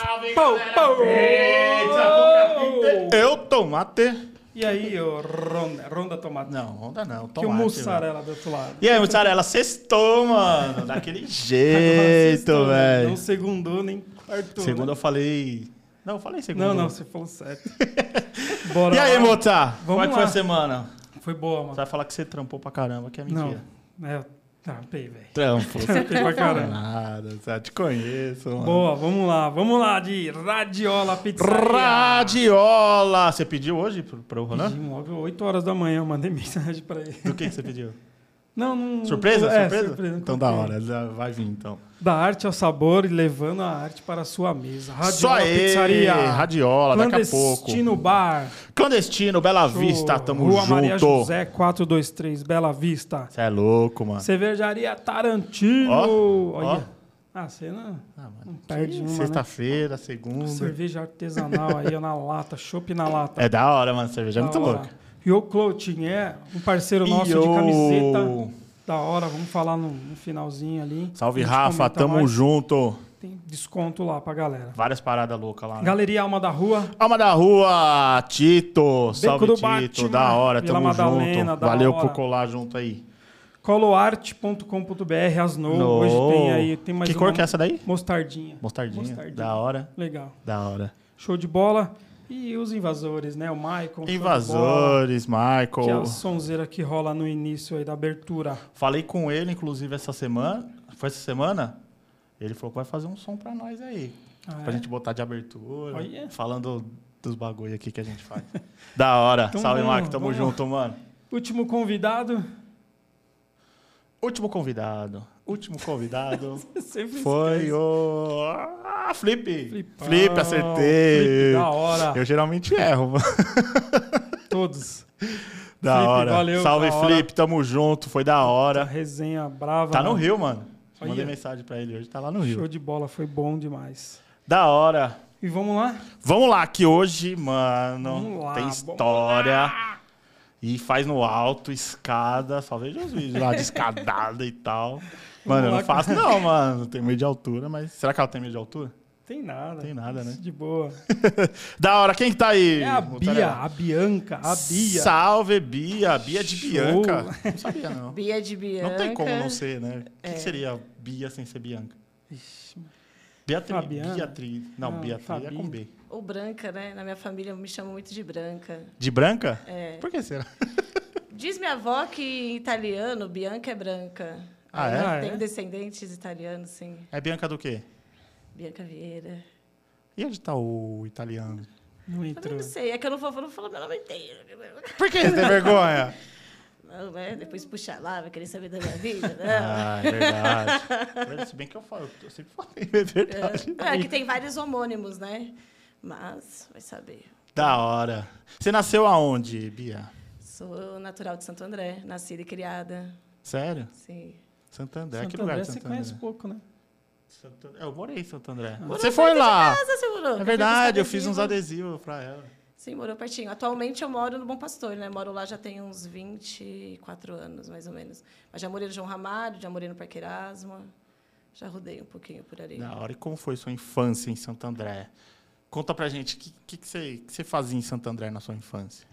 Salve, galera! pau. Eita, Eu tomate. E aí, ô Ronda, Ronda Tomate? Não, onda não, que o tomate. mussarela do outro lado. E aí, mussarela, sextou, mano. Daquele jeito, vocês velho. Não segundou nem quartou. Segundo né? eu falei... Não, eu falei segundo. Não, não, você falou certo. Bora E aí. Mota? Como é que lá. foi a semana? Foi boa, Você mano. vai falar que você trampou pra caramba, que é Não, mentira. é, eu trampei, velho. Trampo. Trampei pra caramba. Nada, já te conheço, mano. Boa, vamos lá. Vamos lá de Radiola Pizzaria. Radiola! Você pediu hoje pro, pro Ronan? Pedimos logo 8 horas da manhã, eu mandei mensagem pra ele. Do que, que você pediu? Não, não... Surpresa? É, surpresa? surpresa. Então da hora, vai vir então. Da arte ao sabor e levando a arte para a sua mesa. Radiola Só aí, Pizzaria. Radiola, daqui a pouco. Clandestino Bar. Clandestino, Bela Vista, tamo Rua junto. Maria José 423, Bela Vista. Você é louco, mano. Cervejaria Tarantino. Ó, Olha. Ah, você não, Ah, não perde uma, né? Sexta-feira, segunda. Cerveja artesanal aí ó, na lata, chopp na lata. É da hora, mano. Cerveja é muito hora. louca. Yo Clothing é um parceiro nosso Yo. de camiseta. Da hora, vamos falar no, no finalzinho ali. Salve, Rafa. Tamo mais. junto. Tem desconto lá pra galera. Várias paradas loucas lá. Né? Galeria Alma da Rua. Alma da Rua, Tito. Salve, do Tito. Batman, da hora, Vila tamo Madalena, junto. Valeu hora. por colar junto aí. coloarte.com.br, Asnou. No. Hoje tem aí, tem mais que uma cor que é essa daí? mostardinha. Mostardinha. Mostardinha. Da hora, Legal. da hora. Show de bola. E os invasores, né? O bola, Invasores, Que é a Michael. sonzeira que rola no início aí da abertura. Falei com ele, inclusive, essa semana. Foi essa semana? Ele falou que vai fazer um som pra nós aí. Ah, Pra é? gente botar de abertura. Olha. Falando dos bagulho aqui que a gente faz. da hora. Então Salve, Marco. Tamo vamos. junto, mano. Último convidado. Último convidado. Último convidado foi o. Ah, Flip. Flipão, Flip, acertei. Flip, da hora. Eu geralmente erro, mano. Todos. Da Flip, hora. valeu, Salve, da hora. Flip. Tamo junto. Foi da hora. Resenha brava. Tá no né? Rio, mano. Olha. Mandei mensagem pra ele hoje. Tá lá no Show Rio. de bola, foi bom demais. Da hora. E vamos lá? Vamos lá, que hoje, mano, lá, tem história. E faz no alto, escada. Só vejo os vídeos lá de escadada e tal. Mano, eu não faço, não, mano. Tenho medo de altura, mas. Será que ela tem medo de altura? Tem nada. Tem nada, né? De boa. Da hora, quem que tá aí? É a? Bia, a Bianca, a Bia. Salve, Bia. Bia de Show. Bianca. Não sabia, não. Bia de Bianca. Não tem como não ser, né? O que, É. que seria Bia sem ser Bianca? Ixi, Beatriz. Fabiana? Beatriz. Não, Não, Beatriz é com B. Ou branca, né? Na minha família me chamam muito de branca. De branca? É. Por que será? Diz minha avó que em italiano, Bianca é branca. Ah, é? Ah, Tenho é? descendentes italianos, sim. É Bianca do quê? Bianca Vieira. E onde tá o italiano? não Também entrou. não sei, é que eu não vou, eu não falo meu nome inteiro. Por que você tem vergonha? Não, né? Depois puxar lá, vai querer saber da minha vida, não. Ah, é verdade. Se bem que eu falo, eu sempre falei, é verdade. É, que tem vários homônimos, né? Mas, vai saber. Da hora. Você nasceu aonde, Bia? Sou natural de Santo André, nascida e criada. Sério? Sim. Santo André. Santo que lugar André de você Santo conhece pouco, né? Santo. Eu morei em Santo André. Morou Você foi lá. casa, você morou? É Eu verdade, eu fiz fiz uns adesivos. pra ela. Sim, morou pertinho. Atualmente eu moro no Bom Pastor, né? Moro lá já tem uns 24 anos, mais ou menos. Mas já morei no João Ramalho, já morei no Parque Erasmo. Já rodei um pouquinho por ali. Da hora. E como foi sua infância em Santo André? Conta pra gente, o que, que, que, você, que você fazia em Santo André na sua infância?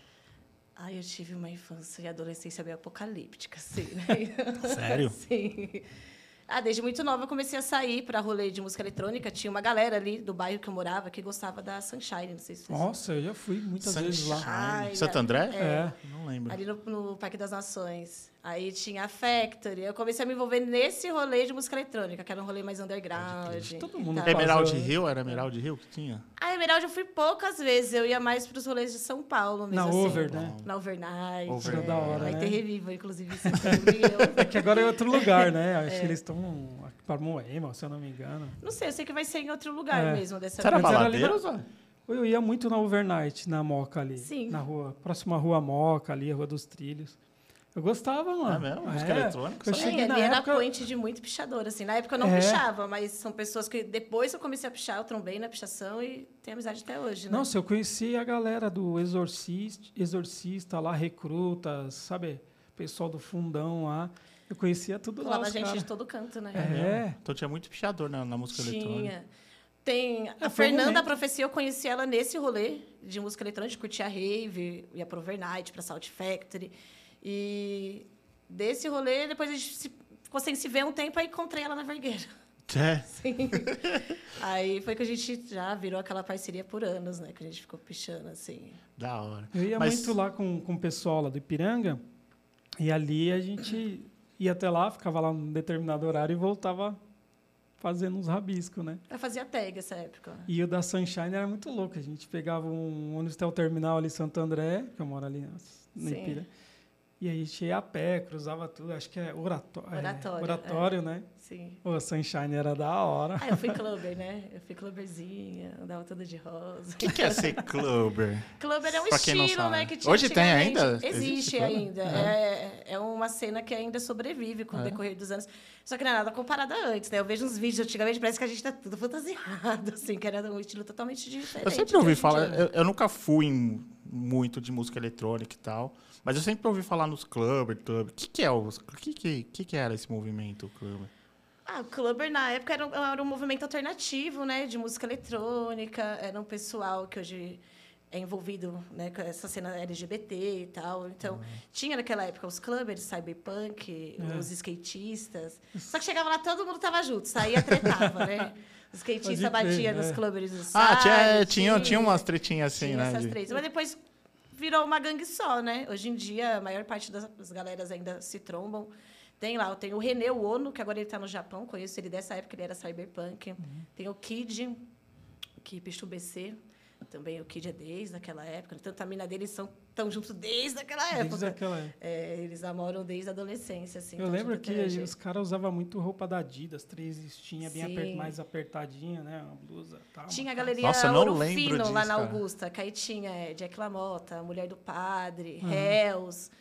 Ai, eu tive uma infância e adolescência meio apocalíptica, assim, né? Sério? Sim. Ah, desde muito nova eu comecei a sair para rolê de música eletrônica. Tinha uma galera ali do bairro que eu morava que gostava da Sunshine, não sei se vocês Nossa, eu já fui muitas vezes lá. Santo André? É. Não lembro. Ali no, no Parque das Nações. Aí tinha a Factory. Eu comecei a me envolver nesse rolê de música eletrônica, que era um rolê mais underground. Todo mundo faz. Emerald Hill? Era Emerald Hill que tinha? A Emerald eu fui poucas vezes. Eu ia mais para os rolês de São Paulo mesmo. Na assim. Over, né? Na Overnight. Over- é. da hora, Vai né? ter Revival, inclusive. eu- É que agora é outro lugar, né? Acho É. que eles estão para Moema, se eu não me engano. Não sei, eu sei que vai ser em outro lugar É. mesmo dessa Você era vez. Zé? Eu ia muito na Overnight, na Moca ali. Sim. Na rua, próxima rua Moca ali, a Rua dos Trilhos. Eu gostava, mano. É mesmo? Música eletrônica? Eu Sabe? É, cheguei na ali era época... point de muito pichador, assim. Na época eu não É. pichava, mas são pessoas que depois eu comecei a pichar, eu trombei na pichação e tenho amizade até hoje, né? Nossa, eu conheci a galera do Exorcista, Exorcista lá, Recrutas, sabe? Pessoal do fundão lá. Eu conhecia tudo lá. Colava gente cara. de todo canto, né? É. Então tinha muito pichador na, na música eletrônica. Tinha. Tem a É, foi um Fernanda a Profecia, eu conheci ela nesse rolê de música eletrônica, curtia rave, ia pro Overnight, pra Salt Factory. E desse rolê, depois a gente se, ficou sem se ver um tempo, aí encontrei ela na Vergueira. É. Sim. aí foi que a gente já virou aquela parceria por anos, né? Que a gente ficou pichando, assim. Da hora. Eu ia Mas- muito lá com, com o pessoal lá do Ipiranga, e ali a gente ia até lá, ficava lá num determinado horário e voltava fazendo uns rabiscos, né? Eu fazia tag essa época. E o da Sunshine era muito louco. A gente pegava um ônibus até o terminal ali em Santo André, que eu moro ali no Sim. E aí a gente ia a pé, cruzava tudo. Acho que é oratório. Oratório, oratório, né? Sim. A Sunshine era da hora. Ah, eu fui clubber, né? Eu fui clubberzinha, andava toda de rosa. O que, que é ser clubber? Clubber é um Pra quem não estilo, sabe. né? Que tinha Hoje tem ainda? Existe, Existe ainda. É. é uma cena que ainda sobrevive com o É. decorrer dos anos. Só que não é nada comparado a antes, né? Eu vejo uns vídeos antigamente, parece que a gente tá tudo fantasiado, assim, que era um estilo totalmente diferente. Eu sempre ouvi falar, eu, eu nunca fui em- muito de música eletrônica e tal, mas eu sempre ouvi falar nos clubber, club. O que, que é o. Que, que, que, que era esse movimento, clubber? Ah, o Clubber, na época, era um, era um movimento alternativo, né? De música eletrônica. Era um pessoal que hoje é envolvido né, com essa cena LGBT e tal. Então, tinha naquela época os clubbers, cyberpunk, É. os skatistas. Só que chegava lá, todo mundo tava junto. Saía, tretava, né? Os skatistas batiam nos é. clubbers do Ah, tinha, site, tinha, tinha umas tretinhas assim, tinha né? essas de- três. Mas depois virou uma gangue só, né? Hoje em dia, a maior parte das, das galeras ainda se trombam. Tem lá, tem o René Ono, que agora ele está no Japão, conheço ele dessa época, ele era cyberpunk. Tem o Kid, que picha o BC. Também o Kid é desde aquela época. Tanto a mina deles são tão juntos desde aquela época. Desde aquela época. É, eles namoram desde a adolescência, assim. Eu tão lembro junto que os caras usavam muito roupa da Adidas, três listinhas, bem aper- mais apertadinha, né? Uma blusa tal. Tinha a galeria Nossa, Ouro lembro Fino lá disso, na cara. Augusta, que aí tinha é, Jack LaMotta, Mulher do Padre, Uhum. Hells,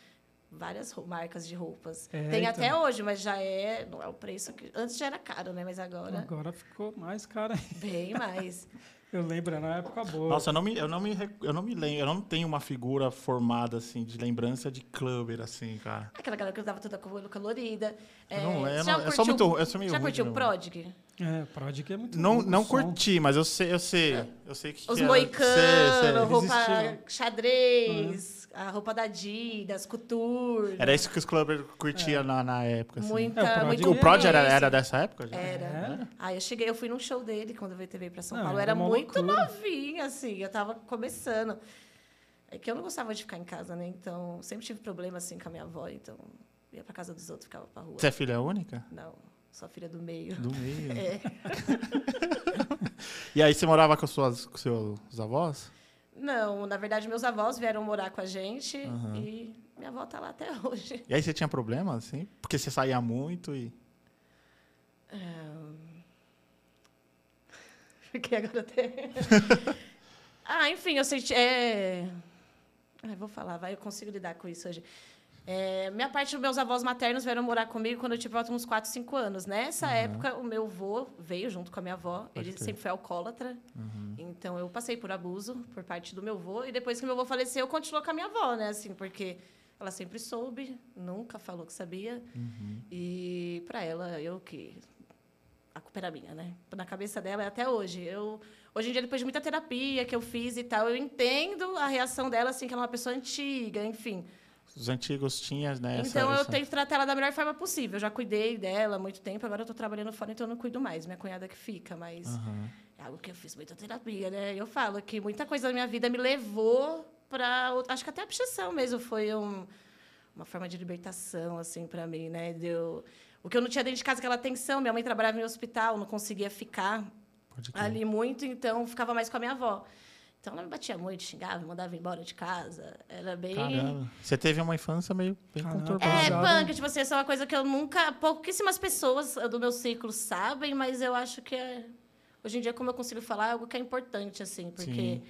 várias marcas de roupas. É, Tem então. até hoje, mas já é, não é o preço que antes já era caro, né, mas agora Agora ficou mais cara. ainda. bem mais. Eu lembro, era na época boa. Nossa, eu não, me, eu, não me, eu não me lembro, eu não tenho uma figura formada, assim, de lembrança de clubber, assim, cara. Aquela galera que usava toda colorida. Eu não lembro, já eu sou curtiu- muito- eu sou meio Já curtiu o. Prodigy? É, Prodigy é muito Não, não som. curti, mas eu sei, eu sei, eu sei que Os que é- moicanos, roupa xadrez, a roupa da Adidas, couture. Era isso que os clubbers curtiam na, na época, assim. Muita, É, o Prodigy- muito O Prod era, era dessa época? já? Era. Era? Ah, eu cheguei, eu fui num show dele quando eu veio para São Não, Paulo. Eu era muito loucura. novinha, assim, eu tava começando. É que eu não gostava de ficar em casa, né? Então, sempre tive problema, assim, com a minha avó. Então, ia pra casa dos outros, ficava pra rua. Você é filha única? Não, sou filha do meio. Do meio. É. E aí você morava com, suas, com seus avós? Não, na verdade, meus avós vieram morar com a gente Aham. e minha avó tá lá até hoje. E aí você tinha problema, assim? Porque você saía muito e... Fiquei agora até. ah, enfim, eu senti. É... Ah, vou falar, vai, eu consigo lidar com isso hoje. É, minha parte dos meus avós maternos vieram morar comigo quando eu tive uns 4, 5 anos. Nessa época, o meu avô veio junto com a minha avó. Pode ele crer. sempre foi alcoólatra. Então, eu passei por abuso por parte do meu avô. E depois que meu avô faleceu, eu continuou com a minha avó, né? Assim, porque ela sempre soube, nunca falou que sabia. E, para ela, eu que a culpa era minha, né? Na cabeça dela é até hoje. Eu, hoje em dia, depois de muita terapia que eu fiz e tal, eu entendo a reação dela, assim, que ela é uma pessoa antiga, enfim. Os antigos tinham, né? essa- então, eu essa- tento tratar ela da melhor forma possível. Eu já cuidei dela há muito tempo, agora eu estou trabalhando fora, então eu não cuido mais. Minha cunhada que fica, mas Aham. é algo que eu fiz muita terapia, né? Eu falo que muita coisa da minha vida me levou para... Acho que até a pichação mesmo foi um, uma forma de libertação, assim, para mim, né? Deu... O que eu não tinha dentro de casa, aquela atenção. Minha mãe trabalhava em hospital, não conseguia ficar ali muito, então ficava mais com a minha avó. Então ela me batia muito, xingava, me mandava embora de casa. Era bem. Caramba. Você teve uma infância meio bem conturbada. É, punk, tipo assim, essa é uma coisa que eu nunca. Pouquíssimas pessoas do meu círculo sabem, mas eu acho que é. Hoje em dia, como eu consigo falar, é algo que é importante, assim, porque Sim.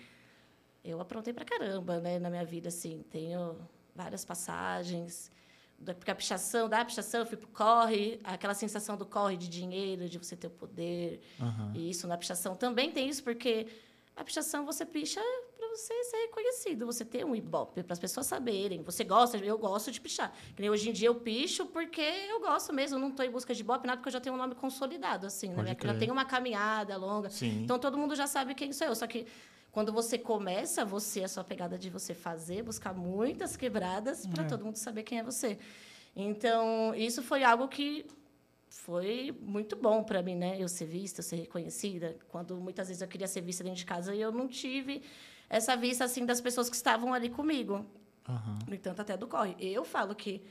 eu aprontei pra caramba, né, na minha vida, assim. Tenho várias passagens. Da- Porque a pichação, da pichação, eu fui pro corre, aquela sensação do corre de dinheiro, de você ter o poder. Aham. E isso na pichação também tem isso, porque a pichação você picha para você ser reconhecido, você ter um ibope, para as pessoas saberem. Você gosta, eu gosto de pichar. Que nem hoje em dia eu picho porque eu gosto mesmo, não estou em busca de ibope, nada, porque eu já tenho um nome consolidado, assim, né? Já tenho uma caminhada longa. Sim. Então todo mundo já sabe quem sou eu. Só que quando você começa, você, a sua pegada de você fazer, buscar muitas quebradas para É. todo mundo saber quem é você. Então, isso foi algo que foi muito bom para mim, né? Eu ser vista, eu ser reconhecida. Quando muitas vezes eu queria ser vista dentro de casa e eu não tive essa vista assim das pessoas que estavam ali comigo. Aham. No entanto, até do corre. Eu falo que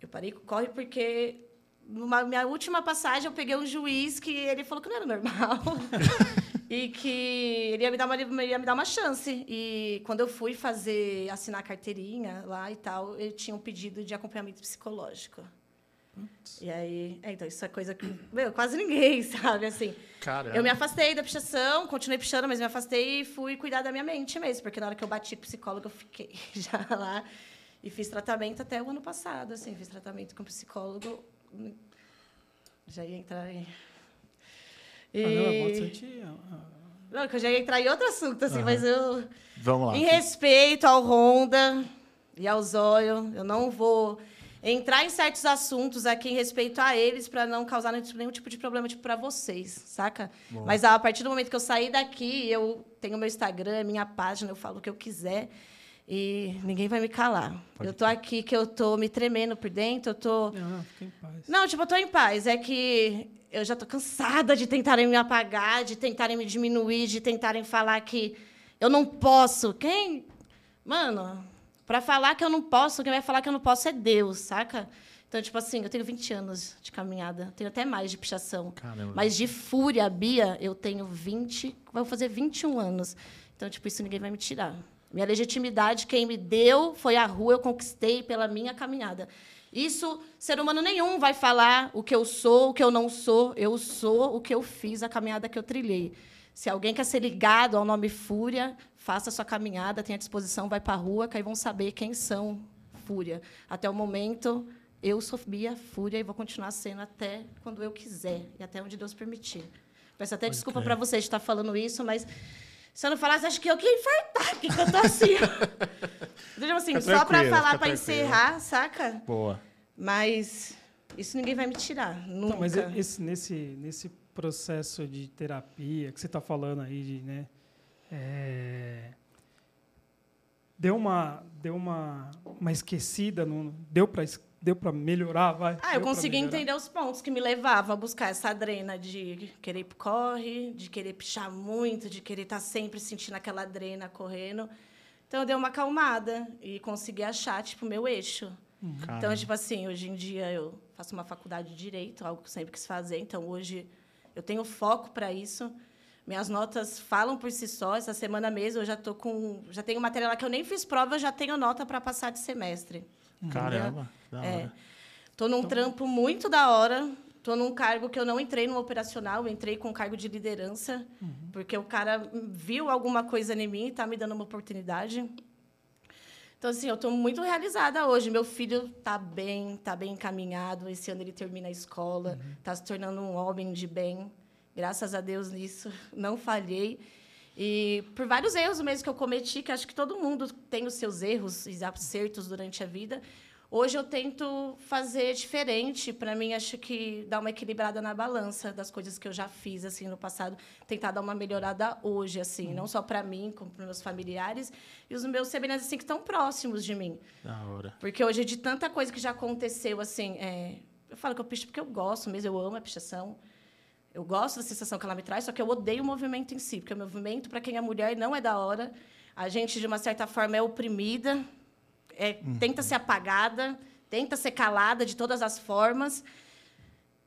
eu parei com o corre porque numa minha última passagem eu peguei um juiz que ele falou que não era normal. e que ele ia me, dar uma, ia me dar uma chance. E quando eu fui fazer, assinar a carteirinha lá e tal, ele tinha um pedido de acompanhamento psicológico. E aí, é, então, isso é coisa que, meu, quase ninguém sabe, assim. Caramba. Eu me afastei da pichação, continuei pichando, mas me afastei e fui cuidar da minha mente mesmo, porque na hora que eu bati psicólogo, eu fiquei já lá e fiz tratamento até o ano passado, assim, fiz tratamento com psicólogo. Já ia entrar em... E... Ah, não, é bastante. ah, Não, que eu já ia entrar em outro assunto, assim, mas eu... Vamos lá. Em respeito ao Honda e ao Zóio, eu não vou entrar em certos assuntos aqui em respeito a eles para não causar nenhum tipo de problema tipo, para vocês, saca? Bom. Mas a partir do momento que eu sair daqui, eu tenho meu Instagram, minha página, eu falo o que eu quiser e ninguém vai me calar. Pode eu tô aqui que eu tô me tremendo por dentro, eu tô Não, fica em paz. não, tipo, eu tô em paz. É que eu já tô cansada de tentarem me apagar, de tentarem me diminuir, de tentarem falar que eu não posso. Quem? Mano, para falar que eu não posso, quem vai falar que eu não posso é Deus, saca? Então, tipo assim, eu tenho 20 anos de caminhada, tenho até mais de pichação. Caramba. Mas de fúria, Bia, eu tenho 20, vou fazer 21 anos. Então, tipo, isso ninguém vai me tirar. Minha legitimidade, quem me deu foi a rua, eu conquistei pela minha caminhada. Isso, ser humano nenhum vai falar o que eu sou, o que eu não sou. Eu sou o que eu fiz, a caminhada que eu trilhei. Se alguém quer ser ligado ao nome Fúria, faça sua caminhada, tenha disposição, vai para a rua, que aí vão saber quem são Fúria. Até o momento, eu sou Bia Fúria e vou continuar sendo até quando eu quiser e até onde Deus permitir. Peço até Pode desculpa para vocês de estar falando isso, mas se eu não falasse, acho que eu que ia infartar, porque eu tô assim. Então, assim, Fica só para falar, para encerrar, saca? Boa. Mas isso ninguém vai me tirar, nunca. Então, mas esse, nesse, nesse processo de terapia que você está falando aí, de, né? É, deu uma, deu uma, uma esquecida, no, deu para deu para melhorar, vai? Ah, eu consegui entender os pontos que me levavam a buscar essa adrena de querer ir pro corre, de querer pichar muito, de querer estar sempre sentindo aquela adrena correndo. Então, eu dei uma acalmada e consegui achar, tipo, o meu eixo. Então, Caramba. tipo assim, hoje em dia eu faço uma faculdade de Direito, algo que eu sempre quis fazer. Então, hoje eu tenho foco para isso. Minhas notas falam por si só. Essa semana mesmo eu já tô com... Já tenho matéria lá que eu nem fiz prova, eu já tenho nota para passar de semestre. Caramba. Da É. hora. Tô num trampo muito da hora. Tô num cargo que eu não entrei no operacional, entrei com um cargo de liderança, porque o cara viu alguma coisa em mim e tá me dando uma oportunidade. Então, assim, eu estou muito realizada hoje. Meu filho está bem, está bem encaminhado. Esse ano ele termina a escola, está se tornando um homem de bem. Graças a Deus nisso, não falhei. E por vários erros mesmo que eu cometi, que acho que todo mundo tem os seus erros e acertos durante a vida. Hoje eu tento fazer diferente. Para mim, acho que dar uma equilibrada na balança das coisas que eu já fiz assim no passado, tentar dar uma melhorada hoje, assim, não só para mim, como para meus familiares e os meus semelhantes assim que estão próximos de mim. Da hora. Porque hoje de tanta coisa que já aconteceu, assim, é, eu falo que eu picho porque eu gosto mesmo, eu amo a pichação. Eu gosto da sensação que ela me traz, só que eu odeio o movimento em si, porque o movimento, para quem é mulher, não é da hora. A gente, de uma certa forma, é oprimida, é, tenta ser apagada, tenta ser calada de todas as formas.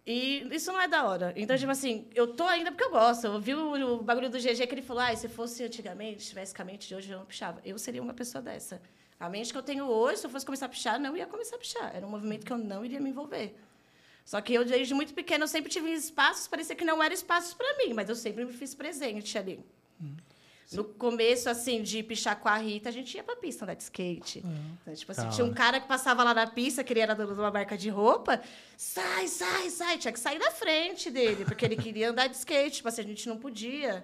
E isso não é da hora. Então, tipo assim, eu tô ainda porque eu gosto. Eu vi o, o bagulho do GG que ele falou: ah, se fosse antigamente, se tivesse com a mente de hoje, eu não pichava. Eu seria uma pessoa dessa. A mente que eu tenho hoje, se eu fosse começar a pichar, não ia começar a pichar. Era um movimento que eu não iria me envolver. Só que eu, desde muito pequena, eu sempre tive espaços, parecia que não eram espaços para mim, mas eu sempre me fiz presente ali. No começo, assim, de pichar com a Rita, a gente ia pra pista andar de skate. Então, tipo assim, Da tinha um cara que passava lá na pista, que ele era dono de uma marca de roupa. Sai, sai, sai. Tinha que sair da frente dele, porque ele queria andar de skate. Tipo assim, a gente não podia.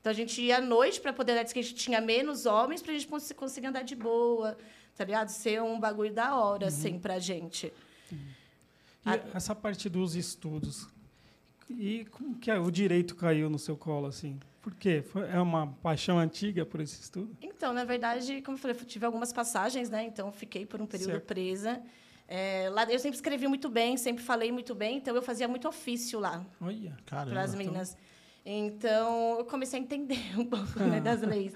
Então a gente ia à noite para poder andar, a gente tinha menos homens para a gente conseguir andar de boa, tá ligado? Ser um bagulho da hora, uhum. assim, pra gente. E a... essa parte dos estudos, e como que é? o direito caiu no seu colo, assim? Por quê? Foi, é uma paixão antiga por esse estudo? Então, na verdade, como eu falei, eu tive algumas passagens, né? Então, fiquei por um período certo. presa. É, lá eu sempre escrevi muito bem, sempre falei muito bem, então eu fazia muito ofício lá. Olha, Para as meninas. Então... Então, eu comecei a entender um pouco né, das leis.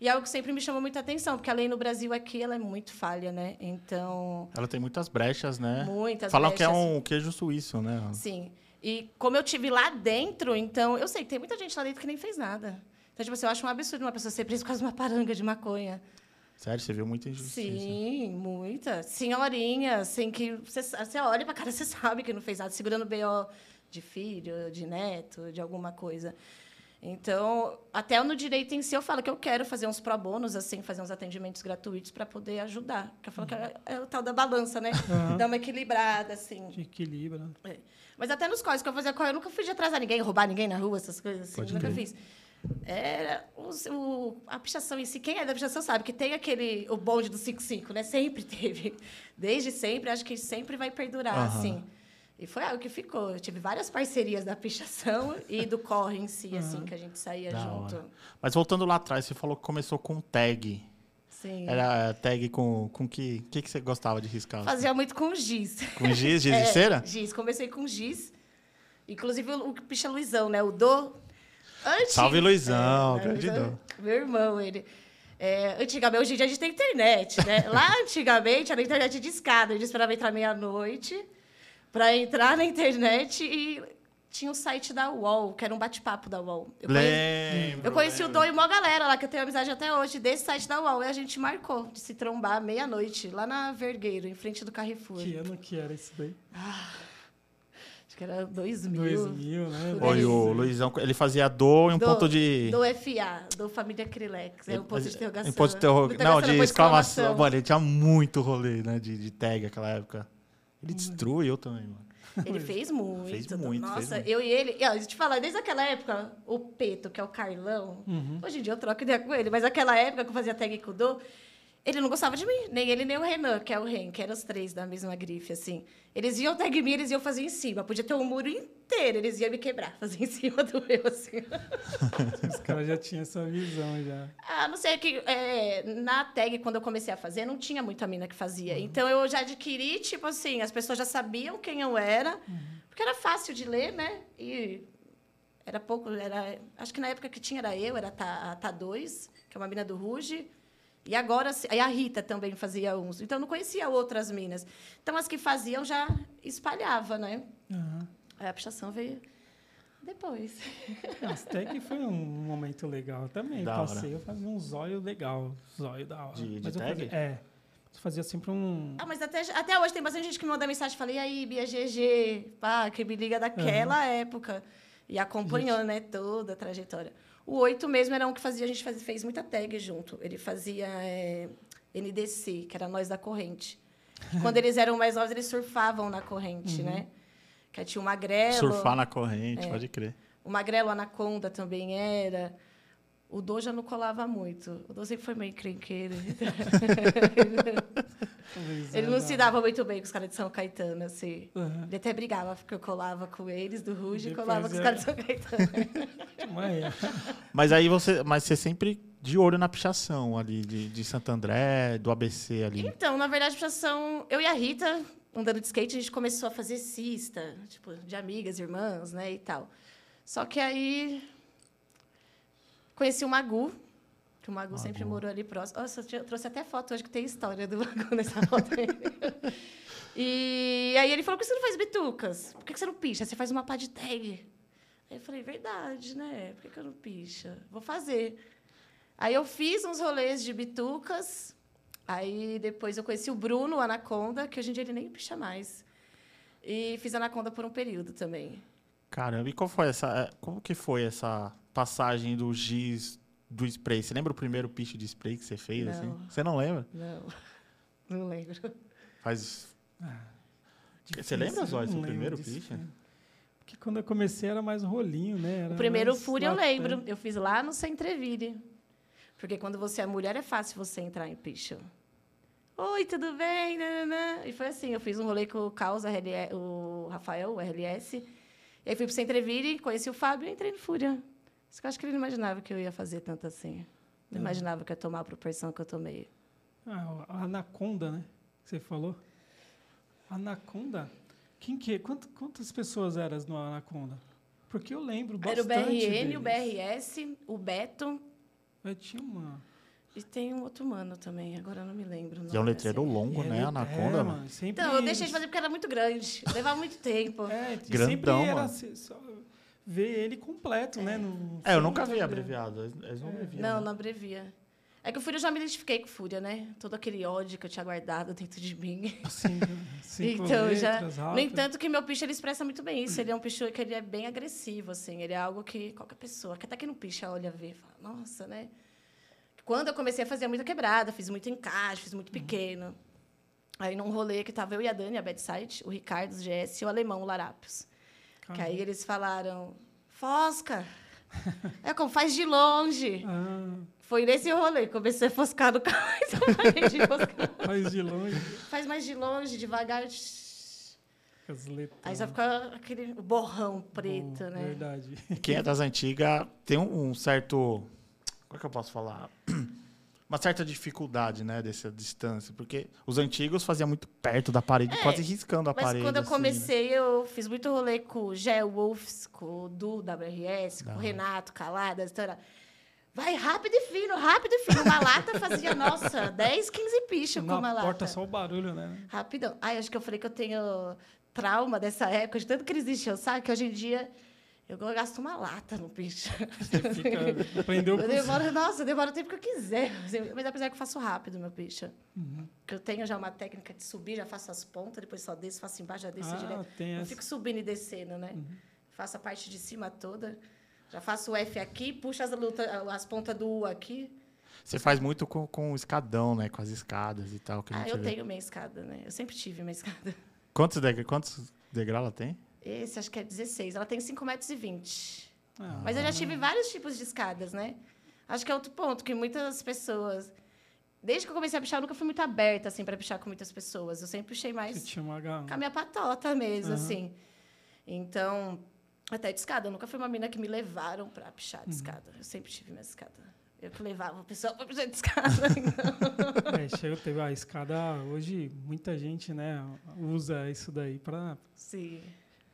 E é algo que sempre me chamou muita atenção, porque a lei no Brasil aqui ela é muito falha, né? Então. Ela tem muitas brechas, né? Muitas Falam brechas. que é um queijo suíço, né? Sim. E como eu tive lá dentro, então, eu sei que tem muita gente lá dentro que nem fez nada. Então, tipo assim, eu acho um absurdo uma pessoa ser presa por causa de uma paranga de maconha. Sério, você viu muita injustiça? Sim, muita. Senhorinha, assim, que você, você olha pra cara, você sabe que não fez nada, segurando BO de filho, de neto, de alguma coisa. Então, até no direito em si, eu falo que eu quero fazer uns pro bônus, assim, fazer uns atendimentos gratuitos para poder ajudar. Porque eu falo que é, é, o tal da balança, né? Uhum. Dar uma equilibrada, assim. De equilíbrio. É. Mas até nos códigos que eu fazia, eu nunca fui de atrasar ninguém, roubar ninguém na rua, essas coisas assim. Pode nunca fiz. Era o, o, a pichação em si, quem é da pichação sabe que tem aquele o bonde do 55, né? Sempre teve. Desde sempre, acho que sempre vai perdurar, uhum. assim. E foi algo que ficou. Eu tive várias parcerias da pichação e do corre em si, uhum. assim, que a gente saía da junto. Hora. Mas voltando lá atrás, você falou que começou com tag. Sim. Era tag com, com que, que, que você gostava de riscar? Fazia muito com giz. Com giz? Giz é, de cera? Giz. Comecei com giz. Inclusive o, o picha Luizão, né? O do... Antes, Salve, Luizão. É, grande Meu irmão, ele... É, antigamente, hoje em dia a gente tem internet, né? Lá antigamente era internet de escada. A gente esperava entrar meia-noite para entrar na internet e tinha o site da UOL, que era um bate-papo da UOL. Eu conheci, eu conheci lembro. o Dom e uma galera lá, que eu tenho amizade até hoje, desse site da UOL. E a gente marcou de se trombar meia-noite, lá na Vergueiro, em frente do Carrefour. Que ano que era isso daí? Ah, acho que era 2000. 2000, né? Oi, o Luizão, ele fazia do em um do, ponto de... Do FA, do Família Acrylex. É um ponto de interrogação. Em ponto de interrogação. Não, de exclamação. Mano, ele tinha muito rolê, né, de, de tag naquela época. Ele destruiu também, mano. Ele fez muito. Fez muito. Nossa, fez muito. eu e ele. Eu, te falar, desde aquela época, o Peto, que é o Carlão, uhum. hoje em dia eu troco ideia com ele, mas aquela época que eu fazia tag com o Dô, ele não gostava de mim, nem ele, nem o Renan, que é o Ren, que eram os três da mesma grife, assim. Eles iam tag mim, eles iam fazer em cima. Podia ter um muro inteiro, eles iam me quebrar, fazer em cima do meu, assim. Os caras já tinham essa visão, já. Ah, não sei, que é, na tag, quando eu comecei a fazer, não tinha muita mina que fazia. Uhum. Então, eu já adquiri, tipo assim, as pessoas já sabiam quem eu era, uhum. porque era fácil de ler, né? E era pouco, era... Acho que na época que tinha era eu, era a Tá2, que é uma mina do Ruge, e agora, a Rita também fazia uns. Então, eu não conhecia outras minas. Então, as que faziam já espalhava, né? Uhum. a pichação veio depois. Até que foi um momento legal também. Da Passei, hora. eu fazia um zóio legal. Zóio da hora. De, de mas tag? Fazia, é. Fazia sempre um... Ah, mas até, até hoje tem bastante gente que me manda mensagem e fala, e aí, Bia GG, pá, que me liga daquela uhum. época. E acompanhou, gente. né, toda a trajetória. O oito mesmo era um que fazia, a gente fazia, fez muita tag junto. Ele fazia é, NDC, que era Nós da Corrente. Quando eles eram mais novos, eles surfavam na corrente, uhum. né? Que tinha o Magrelo. Surfar na corrente, é, pode crer. O Magrelo Anaconda também era. O Dô já não colava muito. O Dô sempre foi meio crenqueiro. ele não se dava muito bem com os caras de São Caetano, assim. Uhum. Ele até brigava, porque eu colava com eles, do Ruge, e colava é... com os caras de São Caetano. mas aí você... Mas você sempre de olho na pichação ali, de, de Santo André, do ABC ali. Então, na verdade, pichação... Eu e a Rita, andando de skate, a gente começou a fazer cista, tipo, de amigas, irmãs, né, e tal. Só que aí Conheci o Magu, que o Magu, sempre morou ali próximo. Nossa, eu trouxe até foto hoje que tem história do Magu nessa foto e aí ele falou, por que você não faz bitucas? Por que você não picha? Você faz uma pá de tag. Aí eu falei, verdade, né? Por que, que eu não picha? Vou fazer. Aí eu fiz uns rolês de bitucas. Aí depois eu conheci o Bruno, o Anaconda, que hoje em dia ele nem picha mais. E fiz Anaconda por um período também. Caramba, e qual foi essa. É, como que foi essa passagem do giz do spray? Você lembra o primeiro picho de spray que você fez? Não. Assim? Você não lembra? Não, não lembro. Faz. Ah, você lembra, Zóio, seu primeiro picho? Porque quando eu comecei era mais rolinho, né? Era o primeiro Fúria eu lembro. Eu fiz lá no Centreville. Porque quando você é mulher é fácil você entrar em picho. Oi, tudo bem? Nananã. E foi assim, eu fiz um rolê com o Caos, o Rafael, o RLS. E aí fui pro Centreville, conheci o Fábio e entrei no Fúria. Isso que eu acho que ele não imaginava que eu ia fazer tanto assim. Não É. imaginava que eu ia tomar a proporção que eu tomei. Ah, a Anaconda, né? Que você falou. Anaconda? Quem que? quant- quantas pessoas eram no Anaconda? Porque eu lembro Era o bastante BRN, o deles. BRS, o Beto Mas tinha uma... e tem um outro mano também, agora eu não me lembro. o E é um letreiro assim. longo, né? É, Anaconda, é, mano. sempre Então, eu deixei de fazer porque era muito grande. Levava muito tempo. É, Grandão, sempre era mano. se- só ver ele completo, né? Não- É, eu nunca vi abreviado. Eles não abreviam. Não, né? não abrevia. É que o Fúria eu já me identifiquei com o Fúria, né? Todo aquele ódio que eu tinha guardado dentro de mim. Cinco, cinco então, já. letras, No rápido. entanto, que meu picho ele expressa muito bem isso. Ele é um picho que ele é bem agressivo, assim. Ele é algo que qualquer pessoa, que até quem não picha, olha, vê e fala, nossa, né? Quando eu comecei a fazer muita quebrada, fiz muito encaixe, fiz muito pequeno. Aí, num rolê que tava eu e a Dani, a Bedside, o Ricardo, os GS e o alemão, o Larápios. Que aí eles falaram, Fosca! É como faz de longe. Ah, Foi nesse rolê comecei a foscar no carro. Então, parei de foscar. faz de longe Faz mais de longe, devagar. as letras. Aí só fica aquele borrão preto, Bom, né? Verdade. Quem é das antigas tem um, um certo. Como é que eu posso falar? Uma certa dificuldade, né, dessa distância. Porque os antigos faziam muito perto da parede, É, quase riscando a Mas parede. quando eu assim, né? comecei, eu fiz muito rolê com o Gé Wolfs, com o Du, WRS, com o. Renato, Caladas. Então era, vai rápido e fino, rápido e fino. Uma lata fazia, nossa, 10, 15 pichos com uma lata. porta só o barulho, né? Rapidão. Ai, acho que eu falei que eu tenho trauma dessa época, de tanto que eles enchiam, sabe? Que hoje em dia eu gasto uma lata no picho. Você fica, aprendeu Eu demoro, nossa, eu demoro o tempo que eu quiser. Mas apesar que eu faço rápido, meu picho. Uhum. Que eu tenho já uma técnica de subir, já faço as pontas, depois só desço, faço embaixo, já desço Ah, direto. tem Eu essa. fico subindo e descendo, né? Faço a parte de cima toda. Já faço o F aqui, puxo as, luta, as pontas do U aqui. Você faz muito com, com o escadão, né? Com as escadas e tal. Que a Ah, gente eu vê. tenho minha escada, né? Eu sempre tive minha escada. Quantos, degra... Quantos degraus ela tem? Esse acho que é 16. Ela tem 5,20 metros. E 20. Ah, Mas eu já tive vários tipos de escadas, né? Acho que é outro ponto, que muitas pessoas. Desde que eu comecei a pichar, eu nunca fui muito aberta, assim, para pichar com muitas pessoas. Eu sempre puxei Você mais tinha uma com a minha patota mesmo, Aham. assim. Então, até de escada. Eu nunca fui uma mina que me levaram para pichar Uhum. de escada. Eu sempre tive minha escada. Eu que levava o pessoal para pichar de escada. Então. É, chega, teve a escada. Hoje, muita gente, né, usa isso daí pra. Sim.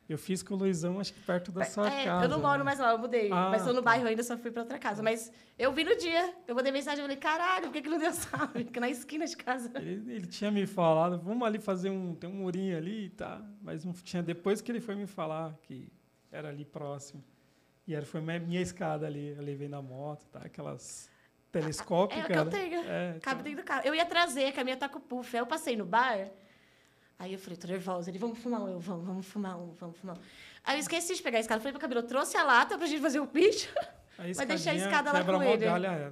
Eu fiz com o Luizão, acho que perto da sua É, casa. eu não moro mais lá, eu mudei. Ah, mas tô no tá. bairro ainda, só fui para outra casa. Mas eu vi no dia, eu mandei mensagem, eu falei, caralho, por que, que não deu salve? Porque na esquina de casa. Ele, ele tinha me falado, vamos ali fazer um. Tem um murinho ali, tá? Mas não tinha. Depois que ele foi me falar que era ali próximo. E era, foi minha, minha escada ali. Eu levei na moto, tá? Aquelas telescópicas. É o que eu tenho. É, Cabe tá. dentro do carro. Eu ia trazer, que a minha tá com puff. Aí eu passei no bar. Aí eu falei, tô nervosa. Ele, vamos fumar um. Eu, vamos, vamos fumar um, vamos fumar um. Aí eu esqueci de pegar a escada. Falei pro cabelo, trouxe a lata pra gente fazer o picho. A Mas deixei a escada lá com ele. galho, é,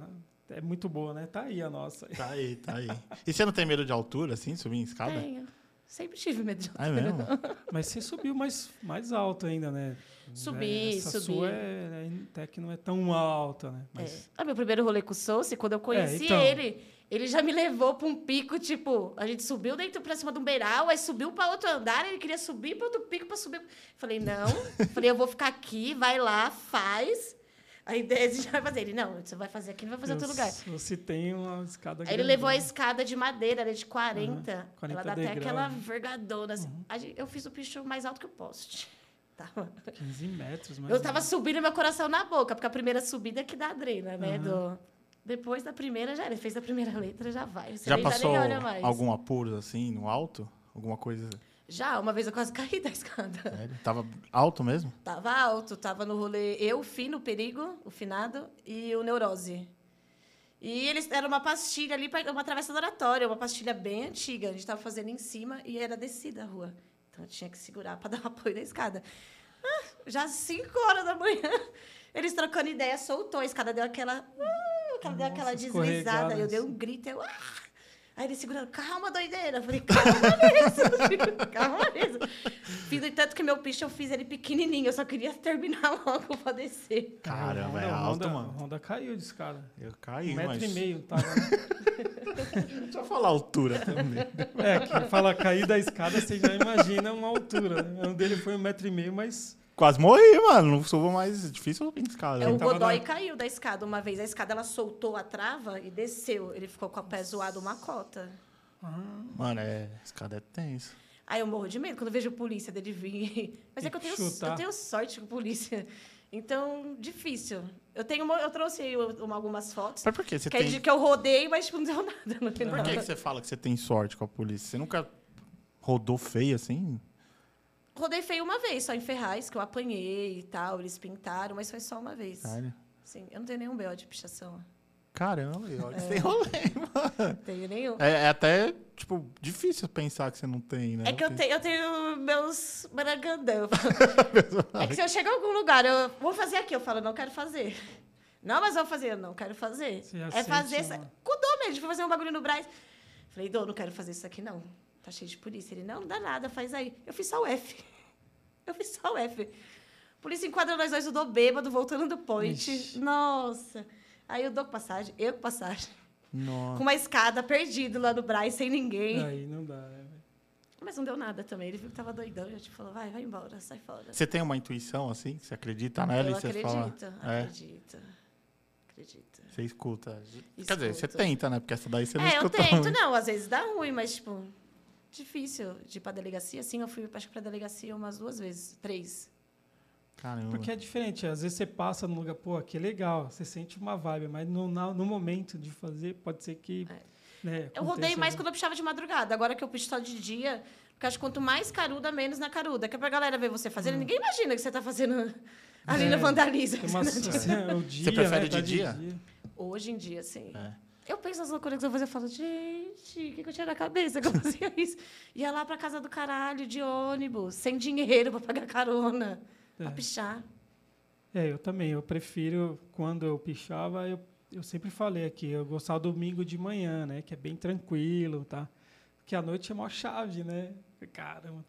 é muito boa, né? Tá aí a nossa. Tá aí, tá aí. E você não tem medo de altura, assim? Subir em escada? Tenho. Sempre tive medo de Ah, é mesmo? Mas você subiu mais, mais alto ainda, né? Subi, Essa subi. sua é, é, até que não é tão alta, né? Mas, É. Ah, meu primeiro rolê com o Souce, quando eu conheci então. ele, ele já me levou pra um pico, tipo, a gente subiu dentro pra cima de um beiral, aí subiu pra outro andar, ele queria subir pra outro pico pra subir. Falei, não. Falei, eu vou ficar aqui, vai lá, faz. Aí desce já vai fazer. Ele, não, você vai fazer aqui, não vai fazer em outro lugar. Você tem uma escada Aí ele levou a grandona. escada de madeira, era de 40. Aham, 40 ela dá até aquela né? vergadona, assim. A gente- Eu fiz o picho mais alto que o poste. Tá. 15 metros, mas Eu tava subindo meu coração na boca, porque a primeira subida é que dá adrena, né? Aham. Do... Depois da primeira, já era. Fez a primeira letra, já vai. Você Já passou mais. algum apuro, assim, no alto? Alguma coisa? Já, uma vez eu quase caí da escada. Sério? Tava alto mesmo? Tava alto, tava no rolê eu, Fino, Perigo, o Finado e o Neurose. E eles era uma pastilha ali, uma travessa do oratório, uma pastilha bem antiga. A gente tava fazendo em cima e era descida a rua. Então eu tinha que segurar para dar um apoio na escada. Ah, já às 5 horas da manhã, eles trocando ideia, soltou, a escada deu aquela. Uh, aquela- deu aquela deslizada. Eu dei um grito, eu. Ah! Aí ele segurando, calma, doideira. Eu falei, calma mesmo, calma mesmo. Fiz, no entanto que meu picho eu fiz ele pequenininho, eu só queria terminar logo pra descer. Caramba, é Honda- alto, Honda- mano. Honda caiu de escada. Eu Um caí, metro mas... e meio, tava. Deixa eu falar a altura também. É, que fala cair da escada, você já imagina uma altura. Né? O dele foi um metro e meio, mas Quase morri, mano. Não subo mais. É difícil subir escada. É, o Godoy caiu da escada uma vez. A escada ela soltou a trava e desceu. Ele ficou com o pé zoado uma cota. Mano, é... escada é tenso. Aí eu morro de medo quando eu vejo polícia dele vir. Mas é que eu tenho, Chutar. eu tenho sorte com polícia. Então, difícil. Eu tenho uma- eu trouxe aí uma- algumas fotos. Mas por que você Que é tem... de que eu rodei, mas tipo, não deu nada. Não deu Por que, que você fala que você tem sorte com a polícia? Você nunca rodou feio assim? Rodei feio uma vez, só em Ferraz, que eu apanhei e tal. Eles pintaram, mas foi só uma vez. Sério? Sim, eu não tenho nenhum B.O. de pichação. Caramba, e olha que você tem rolê, mano. Não tenho nenhum. É, é até, tipo, difícil pensar que você não tem, né? É que eu tenho, eu tenho meus barangandão. é que se eu chego a algum lugar, eu vou fazer aqui, eu falo, não quero fazer. Não, mas vou fazer, eu não quero fazer. É fazer. essa- uma- Com dor mesmo, fui fazer um bagulho no Braz. Falei, Dô, não quero fazer isso aqui, não. Tá cheio de polícia. Ele, não, não dá nada, faz aí. Eu fiz só o F. Eu fiz só o F. Polícia enquadra nós dois, o Dô bêbado, voltando do point. Ixi. Nossa. Aí eu dou passagem, eu com passagem. Nossa. Com uma escada, perdido lá no Braz, sem ninguém. aí não dá, né? Mas não deu nada também. Ele viu que tava doidão, já tipo, falou, vai, vai embora, sai fora. Você tem uma intuição assim? Você acredita nela eu e você acredito, fala. É, acredito. Acredito. você escuta. Quer dizer, você tenta, né? Porque essa daí você não É, eu escuta. tento, muito. não. Às vezes dá ruim, mas, tipo, difícil de ir pra delegacia. Sim, eu fui, acho que pra delegacia umas duas vezes, três. Caramba. Porque é diferente. Às vezes você passa num lugar, pô, que legal, você sente uma vibe, mas no, no momento de fazer, pode ser que. Né, Eu rodei mais quando eu pichava de madrugada. Agora que eu picho só de dia, porque acho que quanto mais caruda, menos na caruda. Que é pra galera ver você fazendo. Ninguém imagina que você tá fazendo ali Hum. É, no vandalismo. Uma, assim, é o dia, prefere né, tá de dia? Hoje em dia, sim. É. Eu penso nas loucuras que eu fazia, eu falo, gente, o que, que eu tinha na cabeça que eu fazia isso? Ia lá pra casa do caralho, de ônibus, sem dinheiro pra pagar carona, pra É. pichar. É, eu também. Eu prefiro, quando eu pichava, eu, eu sempre falei aqui, eu gostava do domingo de manhã, né? Que é bem tranquilo, tá? Porque a noite é mó chave, né? Caramba,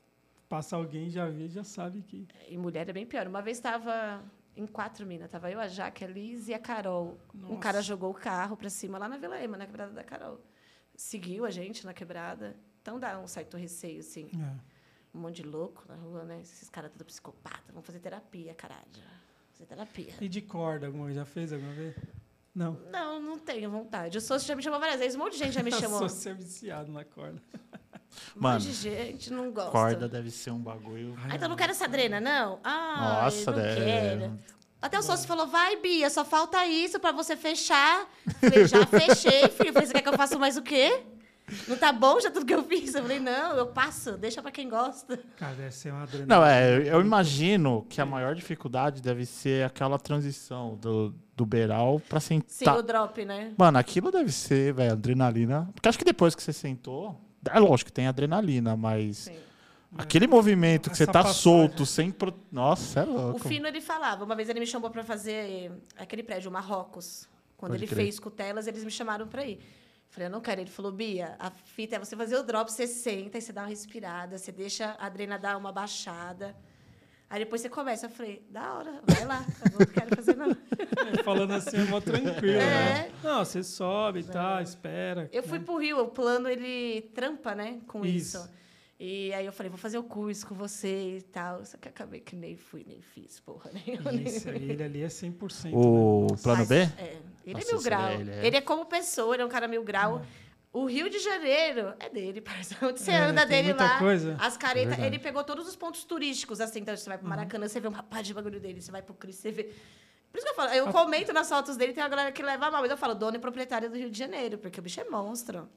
passa alguém, já vê, já sabe que... E mulher é bem pior. Uma vez estava em quatro minas, tava eu, a Jaque, a Liz e a Carol. Um Nossa. cara jogou o carro pra cima lá na Vila Ema, na quebrada da Carol. Seguiu a gente na quebrada. Então dá um certo receio, assim. É. Um monte de louco na rua, né? Esses caras tudo psicopata. Vamos fazer terapia, caralho. Fazer terapia. E de corda, alguma vez? Já fez alguma vez? Não. Não, não tenho vontade. O Sócio já me chamou várias vezes. Um monte de gente já me Eu chamou. sou ser viciado na corda. Mano, de gente não gosta. Corda deve ser um bagulho. Ah, então não quero essa drena, não? Ah, Nossa, não deve- quero. Até o sócio falou, vai, Bia, só falta isso pra você fechar. Falei, já fechei, filho. Falei, você quer que eu faça mais o quê? Não tá bom já tudo que eu fiz? Eu falei, não, eu passo, deixa pra quem gosta. Cara, deve ser uma adrenalina. Não, é, eu- imagino que a maior dificuldade deve ser aquela transição do, do beiral pra Sim, sentar. o drop, né? Mano, aquilo deve ser, velho, adrenalina. Porque acho que depois que você sentou, é lógico que tem adrenalina, mas Sim. aquele movimento que você Essa tá passagem. solto, sem. Pro... Nossa, é O louco. Fino, ele falava. Uma vez ele me chamou pra fazer aquele prédio, o Marrocos. Quando Pode ele crer. fez cutelas, eles me chamaram pra ir. Falei, eu não quero. Ele falou, Bia, a fita é você fazer o drop, você senta e você dá uma respirada, você deixa a adrena dar uma baixada. Aí depois você começa. Eu falei, da hora, vai lá. Eu não quero fazer, não. É, Falando assim, é mó tranquilo, né? É. Não, você sobe e tá, espera. Eu fui né? pro Rio, o plano ele trampa, né, com isso. Isso. E aí eu falei, vou fazer o curso com você e tal. Só que acabei que nem fui, nem fiz, porra. Nem, Isso, ele ali é 100%. O né? Plano B? É, ele Nossa, é mil grau. ele Ele é- é... como pessoa, ele é um cara mil grau. O Rio de Janeiro é dele, parceiro. Onde você É, anda dele lá, coisa. as caretas. Verdade. ele pegou todos os pontos turísticos, assim. Então, você vai pro Maracanã, você vê uma pá de bagulho dele. Você vai pro Cristo, você vê... Por isso que eu falo, eu comento nas fotos dele, tem uma galera que leva mal. Mas eu falo, dono e proprietário do Rio de Janeiro, porque o bicho é monstro.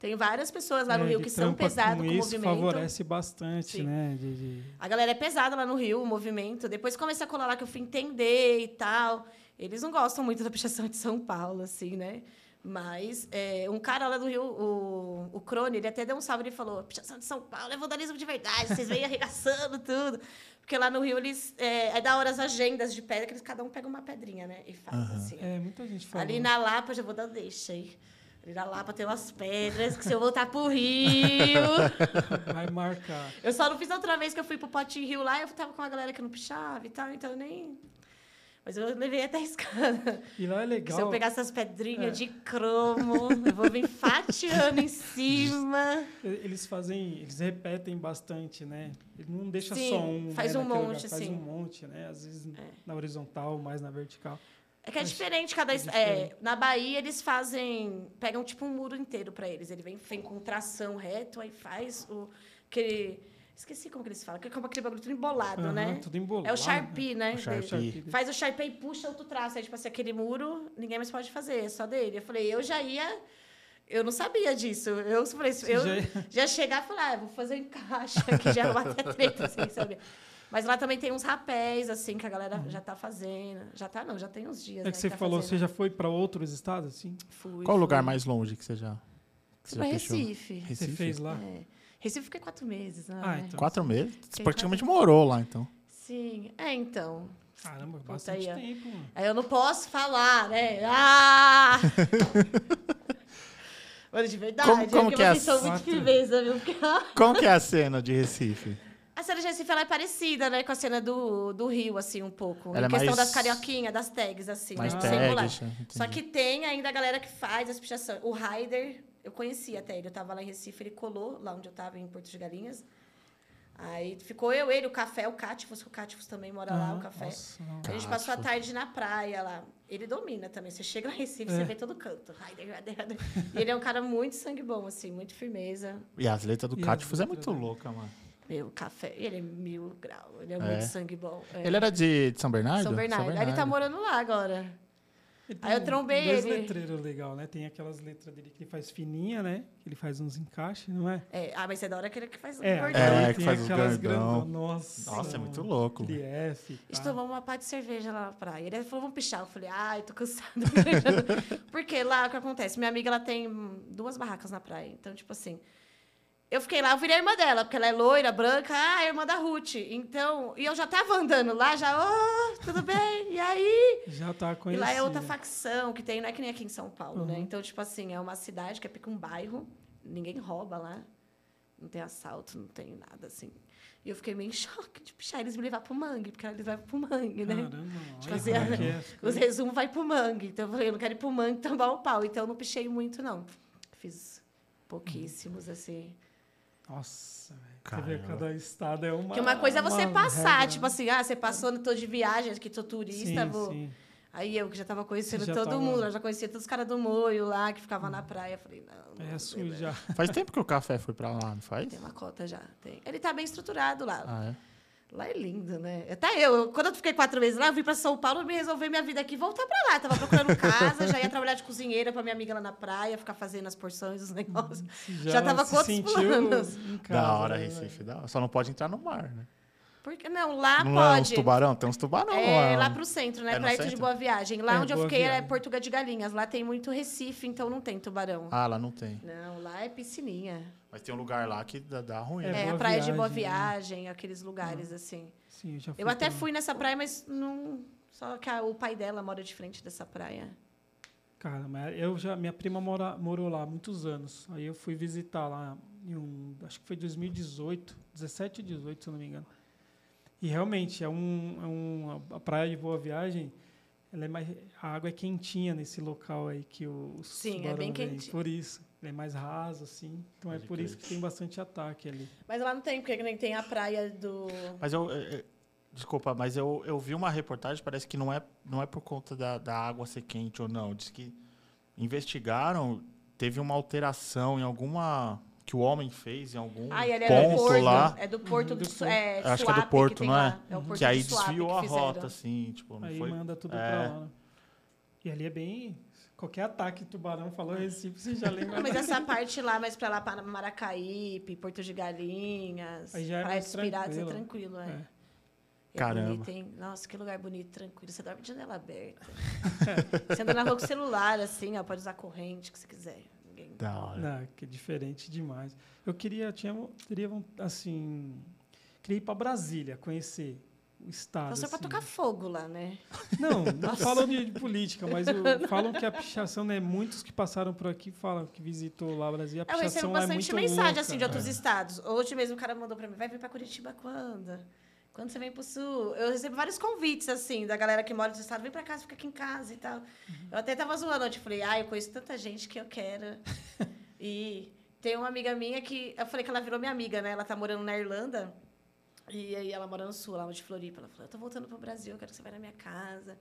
Tem várias pessoas lá no É, Rio que são pesadas com, com o isso, movimento. favorece bastante, Sim. né? de- de- A galera é pesada lá no Rio, o movimento. Depois comecei a colar lá que eu fui entender e tal. Eles não gostam muito da pichação de São Paulo, assim, né? Mas é, um cara lá do Rio, o, o Crone, ele até deu um salve e falou: pichação de São Paulo é vandalismo de verdade, vocês vêm arregaçando tudo. Porque lá no Rio, eles. É, é da hora as agendas de pedra, que eles, cada um pega uma pedrinha, né? E faz assim. É, muita gente fala. Ali na Lapa, já vou dar deixa aí. Ir lá pra ter umas pedras, que se eu voltar pro Rio. Vai marcar. Eu só não fiz outra vez que eu fui pro Pote Rio lá, eu tava com uma galera que não pichava e tal, então eu nem. Mas eu levei até a escada. E lá é legal. Se eu pegar essas pedrinhas É. de cromo, eu vou vir fatiando em cima. Eles fazem, eles repetem bastante, né? Ele não deixa Sim, só um. faz né, um monte, faz sim. um monte, né? Às vezes É. na horizontal, mais na vertical. É que é diferente cada. é es- diferente. é, na Bahia, eles fazem. Pegam tipo um muro inteiro pra eles. Ele vem, vem com tração reto, aí faz o. Aquele. Esqueci como que eles falam, que é como aquele bagulho tudo embolado, Aham, né? Tudo embolado. É o Sharpie, né? O Sharpie. Faz o Sharpie e puxa outro traço. Aí, tipo assim, aquele muro, ninguém mais pode fazer, é só dele. Eu falei, eu já ia. Eu não sabia disso. Eu falei, Você eu já já, chegar e falar, ah, vou fazer um encaixe aqui, já vou até treta, sem saber. Mas lá também tem uns rapéis, assim, que a galera já tá fazendo. Já tá, não, já tem uns dias. É né, que você tá falou, fazendo. você já foi para outros estados, assim? Fui. Qual o lugar mais longe que você já. Que você pra já fechou? Recife. Você Recife? fez lá? É. Recife fiquei quatro meses, né? Ah, então. Quatro meses? Você Fiquei praticamente morou lá, então. Sim. É, então. Caramba, Puta bastante aí, tempo, mano. Aí eu não posso falar, né? Ah! Mas de verdade, Como- como porque que é a- muito firmeza, viu? Como que é a cena de Recife? a cena de Recife ela é parecida, né, com a cena do, do Rio, assim, um pouco. Ela em é questão mais- das carioquinhas, das tags, assim, Mais né? Tags. entendi. Só que tem ainda a galera que faz as pichações. O Ryder, eu conhecia até ele. Eu tava lá em Recife, ele colou lá onde eu tava, em Porto de Galinhas. Aí ficou eu, ele, o Café, o Cátifos, que o Cátifos também mora lá, Aham, o Café. nossa. A gente passou a tarde na praia lá. Ele domina também. Você chega lá em Recife, É. você vê todo canto. E ele é um cara muito sangue bom, assim, muito firmeza. E as letras do Cátifos é muito louca, mano. Meu, café. Ele é mil grau. Ele é, É. muito sangue bom. É. Ele era de, de São Bernardo? São Bernardo. Aí ele tá morando lá agora. Ele Aí eu trombei dois ele. letreiros legal, né? Tem aquelas letras dele que ele faz fininha, né? Que ele faz uns encaixes, não é? É, ah, mas é da hora que ele que faz o É, gordão. É, aí que faz os aquelas grandão. Nossa, Nossa, é muito louco. F. A tá. gente tomou uma pá de cerveja lá na praia. Ele falou, vamos pichar. Eu falei, ai, tô cansada. Porque lá o que acontece? Minha amiga ela tem duas barracas na praia. Então, tipo assim. Eu fiquei lá, eu virei a irmã dela, porque ela é loira, branca, ah, a irmã da Ruth. Então, e eu já tava andando lá, já, ô, tudo bem? E aí? Já tá E conhecido. lá é outra facção que tem, não é que nem aqui em São Paulo, né? Uhum. Então, tipo assim, é uma cidade que é pica um bairro, ninguém rouba lá, não tem assalto, não tem nada assim. E eu fiquei meio em choque de pichar eles me levar pro mangue, porque eles levam pro mangue, né? Caramba, olha Fazer como a- que é. Os resumos vai pro mangue. Então eu falei, eu não quero ir pro mangue tomar o pau. Então eu não pichei muito, não. Fiz pouquíssimos, assim. Nossa, velho. Você vê, cada estado é uma. Porque uma coisa é você passar, regra, tipo né? assim, ah, você passou, tô de viagem, que tô turista, sim, vou. sim. Aí eu que já tava conhecendo já todo tava- mundo, eu já conhecia todos os caras do Moio lá, que ficavam na praia. Falei, não. É não, sujar. Faz tempo que o café foi pra lá, não faz? Tem uma cota já. Tem. Ele tá bem estruturado lá. Ah, é? Lá é lindo, né? Até eu, quando eu fiquei quatro meses lá, eu vim pra São Paulo, me resolver minha vida aqui e voltar pra lá. Tava procurando casa, já ia trabalhar de cozinheira pra minha amiga lá na praia, ficar fazendo as porções, os negócios. Já tava se com outros sentiu planos. em casa, da hora, né, Recife. Da hora. Só não pode entrar no mar, né? Porque, não, lá não é uns pode. tubarão? Tem uns tubarão É, lá. lá pro centro, né? É Perto de? Boa Viagem. Lá É, onde eu Boa fiquei é Viagem. Portugal de Galinhas. Lá tem muito Recife, então não tem tubarão. Ah, lá não tem. Não, lá é piscininha. Mas tem um lugar lá que dá, dá ruim. É, né? É, a praia de Boa Viagem, né? Viagem, aqueles lugares assim. Sim, eu já fui Eu até também. fui nessa praia, mas não. Só que a- o pai dela mora de frente dessa praia. Cara, mas eu já, minha prima mora, morou lá há muitos anos. Aí eu fui visitar lá em um, acho que foi 2018, 17 ou 18, se eu não me engano. E realmente é um, é um a praia de Boa Viagem, ela é mais, a água é quentinha nesse local aí que o os Sim, é bem quentinho. Por isso, ele é mais raso assim. Então é por isso que tem bastante ataque ali. Mas lá não tem, porque nem tem a praia do. Mas eu. é, é, Desculpa, mas eu, eu vi uma reportagem, parece que não é, não é por conta da, da água ser quente ou não. Diz que investigaram, teve uma alteração em alguma. Que o homem fez em algum Ah, e é do ponto Porto. lá. É do Porto Uhum, do, do Su- é, Acho que é do Porto, não é? lá. É o Porto Que aí desviou que a rota, assim, tipo, não Aí foi. manda tudo É. pra lá. né? E ali é bem. Qualquer ataque tubarão falou Recife, você já lembra. Não, mas essa parte lá, mais pra lá, para Maracaípe, Porto de Galinhas, Aí já é Praia mais dos Piratas, é tranquilo. é. É. É Caramba. bonito, hein? Nossa, que lugar bonito, tranquilo. Você dorme de janela aberta. você anda na rua com celular, assim, ó, pode usar corrente, que você quiser. Da hora. Não, que é diferente demais. Eu queria, tinha, teria, assim, queria ir para Brasília, conhecer. o estado. Então, só assim. tocar fogo lá, né? Não, não falam de, de política, mas o- falam que a pichação, né? Muitos que passaram por aqui falam que visitou lá o Brasil. A Eu recebo pichação é bastante muito mensagem, louca. assim, de outros estados. Hoje mesmo o cara mandou pra mim, vai vir pra Curitiba quando? Quando você vem pro Sul? Eu recebo vários convites, assim, da galera que mora no estado. Vem pra casa, fica aqui em casa e tal. Eu até tava zoando ontem. Falei, ah, eu conheço tanta gente que eu quero. e tem uma amiga minha que... Eu falei que ela virou minha amiga, né? Ela tá morando na Irlanda. E aí ela mora no Sul, lá de Floripa. Ela falou, eu tô voltando pro Brasil, eu quero que você vá na minha casa.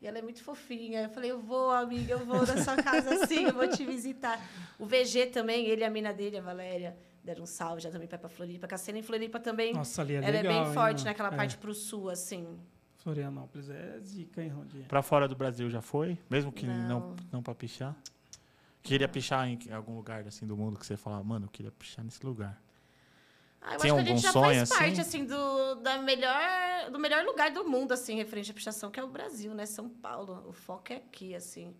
E ela é muito fofinha. Eu falei, eu vou, amiga, eu vou na sua casa sim, eu vou te visitar. O VG também, ele e a mina dele, a Valéria, deram um salve já também pra ir pra Floripa. Que a cena em Floripa também, Nossa, ali é ela legal. é bem hein, forte mano? naquela É, parte pro sul, assim. Florianópolis é zica, hein, Rondinha? Pra fora do Brasil já foi? Mesmo que não, Não. não pra pichar? Queria pichar em algum lugar assim do mundo que você falava, mano, eu queria pichar nesse lugar. Ah, eu Tem acho que a gente já faz parte, assim? assim, do, da melhor, do melhor lugar do mundo, assim, referente à pichação, que é o Brasil, né? São Paulo. O foco é aqui, assim.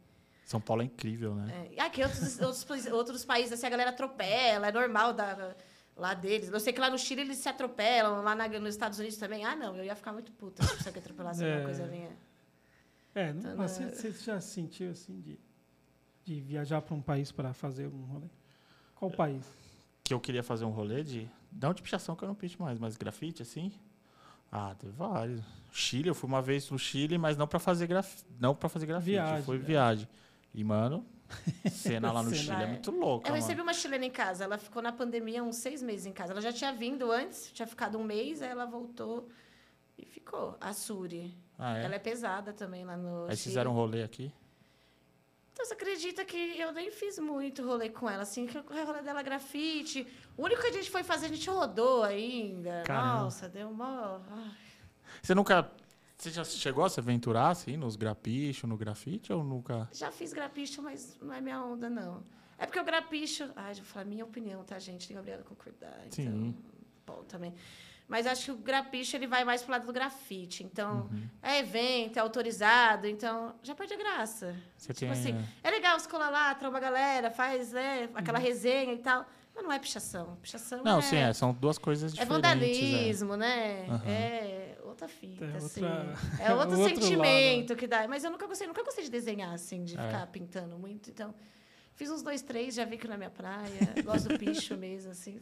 São Paulo é incrível, né? É. E aqui, outros, outros, países- outros países, assim, a galera atropela, é normal da, lá deles. Eu sei que lá no Chile eles se atropelam, lá na- nos Estados Unidos também. Ah, não, eu ia ficar muito puta se você atropelasse É. alguma coisa minha. É, não, Então, mas né? você, você já sentiu assim de, de viajar para um país para fazer um rolê? Qual país? Que eu queria fazer um rolê de. Não de pichação que eu não picho mais, mas grafite, assim. Ah, teve vários. Chile, eu fui uma vez no Chile, mas não pra fazer graf... não para fazer grafite, Viagem, foi né? viagem. E, mano, cena lá no Cena. Chile é muito louca, Eu mano. recebi uma chilena em casa. Ela ficou na pandemia uns seis meses em casa. Ela já tinha vindo antes, tinha ficado um mês, aí ela voltou e ficou. A Suri. Ah, é? Ela é pesada também lá no. Aí Chile. fizeram um rolê aqui. Então você acredita que eu nem fiz muito rolê com ela, assim, que o rolê dela é grafite. O único que a gente foi fazer, a gente rodou ainda. Caramba. Nossa, deu mó. ai. Você nunca. Você já chegou a se aventurar assim nos grapichos, no grafite ou nunca? Já fiz grapicho, mas não é minha onda, não. É porque o grapicho. Ai, vou falar minha opinião, tá, gente? Tem obrigada a concordar. Então, Sim. bom também. Mas acho que o grapicho ele vai mais pro lado do grafite. Então, Uhum. é evento, é autorizado, então já perde a graça. Você tipo tem. assim, é, é legal você colar lá, tromba a galera, faz né, aquela resenha e tal. Mas não é pichação. Pichação Uhum. Não, é, sim, é, são duas coisas é diferentes. vandalismo, né? Aham. É outra fita, É assim. outra- É outro outro sentimento que dá. Mas eu nunca gostei, nunca gostei de desenhar, assim, de É. ficar pintando muito. Então, fiz uns dois, três, já vi que não é minha praia. Gosto do picho mesmo, assim.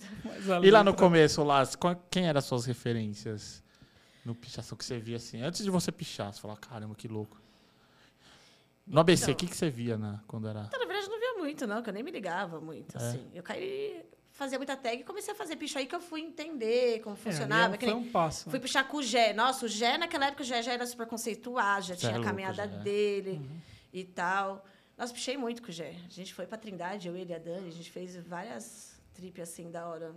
E lá no começo, lá, quem eram as suas referências no pichação que você via assim? Antes de você pichar, você falava, caramba, que louco. No ABC, o Então. que, que você via na, quando era. Então, na verdade, eu não muito, não, que eu nem me ligava muito, É. assim. Eu caí, fazia muita tag e comecei a fazer picho aí que eu fui entender como É, funcionava. é foi um passo. Fui puxar com o Gé. Nossa, o Gé, naquela época, o Gé já era super conceituado, já Cê é tinha a louco, caminhada Gé. dele Uhum. e tal. Nossa, pichei muito com o Gé. A gente foi pra Trindade, eu, ele e a Dani, a gente fez várias tripes assim da hora.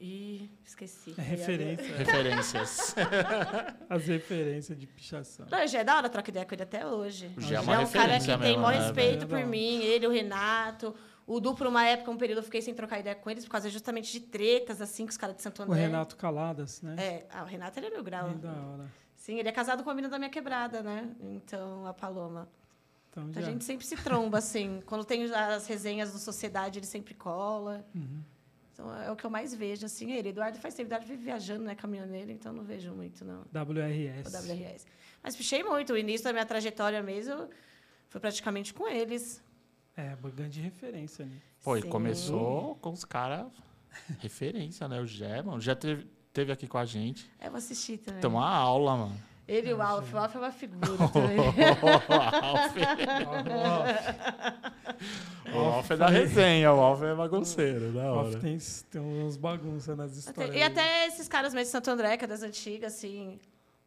E esqueci. É referência. Referências. As referências de pichação. Não, o Gé é da hora, troca ideia com ele até hoje. O Gé é é uma um cara que tem maior né, respeito velho? por mim, ele, o Renato. O Du, por uma época, um período, eu fiquei sem trocar ideia com eles, por causa justamente de tretas, assim, com os caras de Santo O André. Renato Caladas, né? É, ah, o Renato ele é meu grau. Bem da hora. Sim, ele é casado com a menina da minha quebrada, né? Então, a Paloma. Então Então, já. a gente sempre se tromba, assim. Quando tem as resenhas do Sociedade, ele sempre cola. Uhum. Então, é o que eu mais vejo, assim. Ele, Eduardo faz tempo, Eduardo vive viajando, né? Caminhoneiro, então não vejo muito, não. WRS. O WRS. Mas pichei muito. O início da minha trajetória mesmo foi praticamente com eles. É, grande referência ali. Pô, e Sim. começou com os caras referência, né? O Gé, mano. Já teve, teve aqui com a gente. É, eu vou assistir também. Tem uma aula, mano. Ele e o Alf. O Alf é uma figura também. o Alf é da resenha, o Alf é bagunceiro, da Off hora. tem, tem uns bagunças nas histórias. Até- e até esses caras mesmo de Santo André, que é das antigas, assim,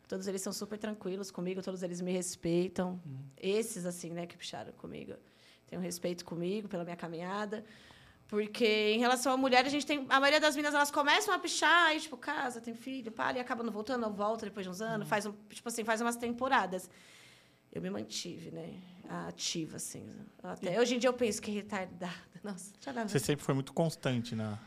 todos eles são super tranquilos comigo, todos eles me respeitam. Esses, assim, né, que puxaram comigo. Tem um respeito comigo pela minha caminhada. Porque em relação à mulher, a gente tem. A maioria das meninas, elas começam a pichar, aí, tipo, casa, tem filho, pá, e acabam não voltando, ou volta depois de uns anos, faz um, tipo assim, faz umas temporadas. Eu me mantive, né? Ativa, assim. Até hoje em dia eu penso que retardada. Nossa, já dá Você sempre foi muito constante na,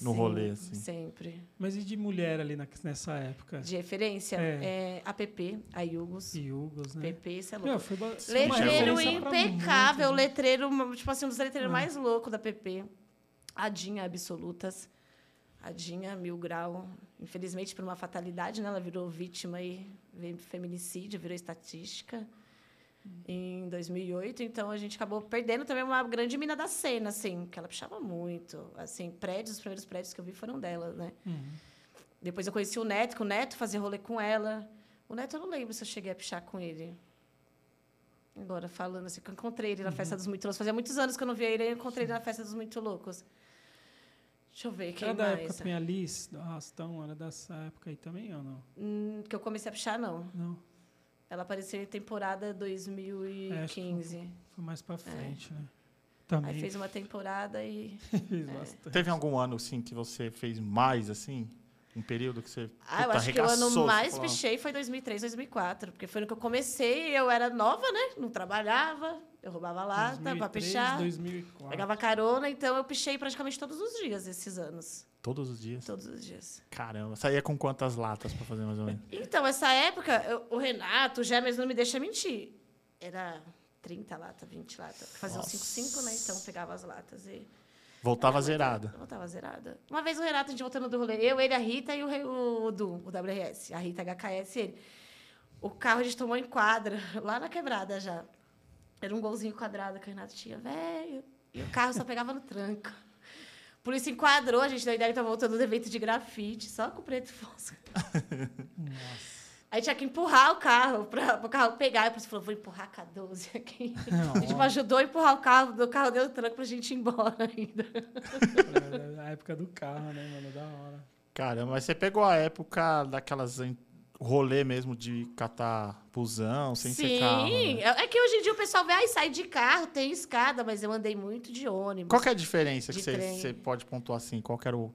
no Sim, rolê, assim. Sempre. Mas e de mulher ali na- nessa época? De referência, É. é, a PP, a Yugos. E Hugos, né? PP, isso é Meu, louco. foi ba- Letreiro impecável, muitos, né? letreiro, tipo assim, um dos letreiros É. mais loucos da PP. Adinha Absolutas. A Dinha, mil grau, infelizmente por uma fatalidade, né? Ela virou vítima e feminicídio, virou estatística em 2008, então a gente acabou perdendo também uma grande mina da cena, assim, que ela puxava muito, assim, prédios, os primeiros prédios que eu vi foram dela, né? Uhum. Depois eu conheci o Neto, que o Neto fazia rolê com ela. O Neto eu não lembro se eu cheguei a pichar com ele. Agora, falando assim, que eu encontrei ele na uhum. Festa dos Muito Loucos. Fazia muitos anos que eu não via ele, eu encontrei ele na Festa dos Muito Loucos. Deixa eu ver, quem era mais? da época também a Liz, do Arrastão, era dessa época aí também ou não? Hum, que eu comecei a pichar, não. Não. Ela apareceu em temporada 2015. É, foi mais para frente, é. né? Também. Aí fez uma temporada e. é. Teve algum ano, assim, que você fez mais, assim? Um período que você. Ah, eu acho que o ano mais pichei foi 2003, 2004. Porque foi no que eu comecei, eu era nova, né? Não trabalhava, eu roubava lata para pichar. 2004. Pegava carona, então eu pichei praticamente todos os dias esses anos. Todos os dias? Todos os dias. Caramba, saía com quantas latas para fazer mais ou menos? Então, essa época, eu, o Renato, o Gemes não me deixa mentir. Era 30 latas, 20 latas. Fazia uns 5, 5, né? Então pegava as latas e. Voltava zerada. Voltava zerada. Uma vez o Renato, a gente voltando do rolê, eu, ele, a Rita e o, o Du, o WRS. A Rita HKS ele. O carro a gente tomou em quadra, lá na quebrada já. Era um golzinho quadrado que o Renato tinha, velho. E o carro só pegava no tranco polícia enquadrou, a gente da ideia tá voltando do evento de grafite, só com preto e fosco. Nossa. Aí tinha que empurrar o carro para o carro pegar. E a polícia falou: vou empurrar com a 12 aqui. A gente me ajudou a empurrar o carro, do carro deu tranco pra gente ir embora ainda. a época do carro, né, mano? Da hora. Caramba, mas você pegou a época daquelas rolê mesmo de catar busão, sem Sim. ser carro. Sim, né? é que hoje em dia o pessoal vê, ai, sai de carro, tem escada, mas eu andei muito de ônibus. Qual é a diferença que você pode pontuar assim? Qual era o,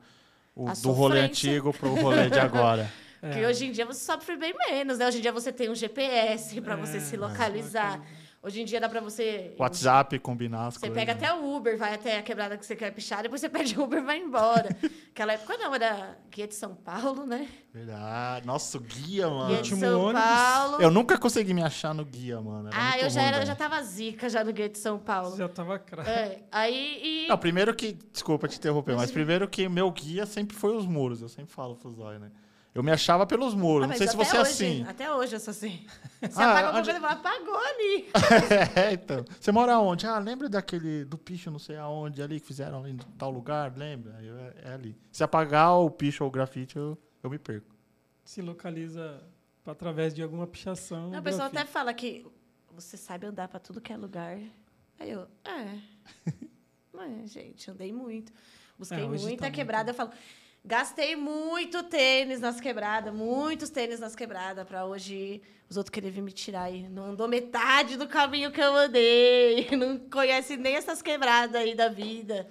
o do rolê antigo pro rolê de agora? Porque é. hoje em dia você sofre bem menos, né? Hoje em dia você tem um GPS para é, você se localizar. Hoje em dia dá para você. WhatsApp, combinar as você coisas. Você pega até o Uber, vai até a quebrada que você quer pichar, depois você pede Uber e vai embora. Aquela época não, era guia de São Paulo, né? Verdade. Nossa, o guia, mano. Guia de São Paulo. Eu nunca consegui me achar no guia, mano. Era ah, eu já, era, eu já tava zica já no guia de São Paulo. Já tava craque. É, aí. E... Não, primeiro que. Desculpa te interromper, mas primeiro que meu guia sempre foi os muros. Eu sempre falo pros olhos, né? Eu me achava pelos muros. Ah, não sei se você é assim. Até hoje eu sou assim. Você ah, apaga onde... coisa e apagou ali. é, então. Você mora onde? Ah, lembra daquele, do picho não sei aonde ali, que fizeram ali em tal lugar? Lembra? Eu, é, é, ali. Se apagar o picho ou o grafite, eu, eu me perco. Se localiza através de alguma pichação. Não, o pessoal até fala que você sabe andar para tudo que é lugar. Aí eu, é. Mas, gente, andei muito. Busquei é, muita tá quebrada. Muito... Eu falo, Gastei muito tênis nas quebradas, muitos tênis nas quebradas, para hoje os outros querem vir me tirar aí. Não andou metade do caminho que eu andei, não conhece nem essas quebradas aí da vida.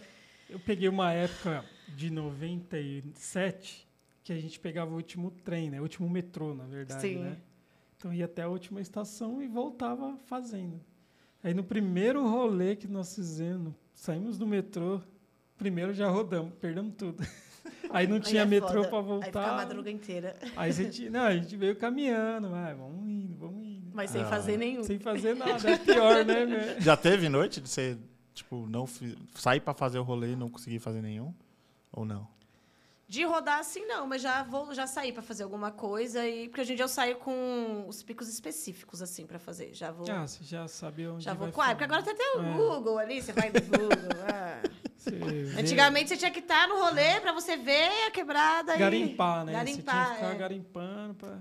Eu peguei uma época de 97 que a gente pegava o último trem, né? O último metrô, na verdade, Sim. né? Então ia até a última estação e voltava fazendo. Aí no primeiro rolê que nós fizemos, saímos do metrô, primeiro já rodamos, perdemos tudo. Aí não tinha é metrô para voltar. Aí ficava a madruga inteira. Aí a gente, não, a gente veio caminhando, vai, vamos indo, vamos indo. Mas sem ah. fazer nenhum. Sem fazer nada, é pior, né? Já teve noite de você, tipo, não sair para fazer o rolê e não conseguir fazer nenhum? Ou não? De rodar assim não, mas já vou já sair para fazer alguma coisa e porque hoje em dia eu saio com os picos específicos assim para fazer. Já vou. Ah, você já sabe onde Já vou vai com, porque agora tem até o é. Google ali, você vai no Google. ah. Antigamente você tinha que estar no rolê para você ver a quebrada garimpar, e... né? Garimpar, você tinha que ficar é. garimpando para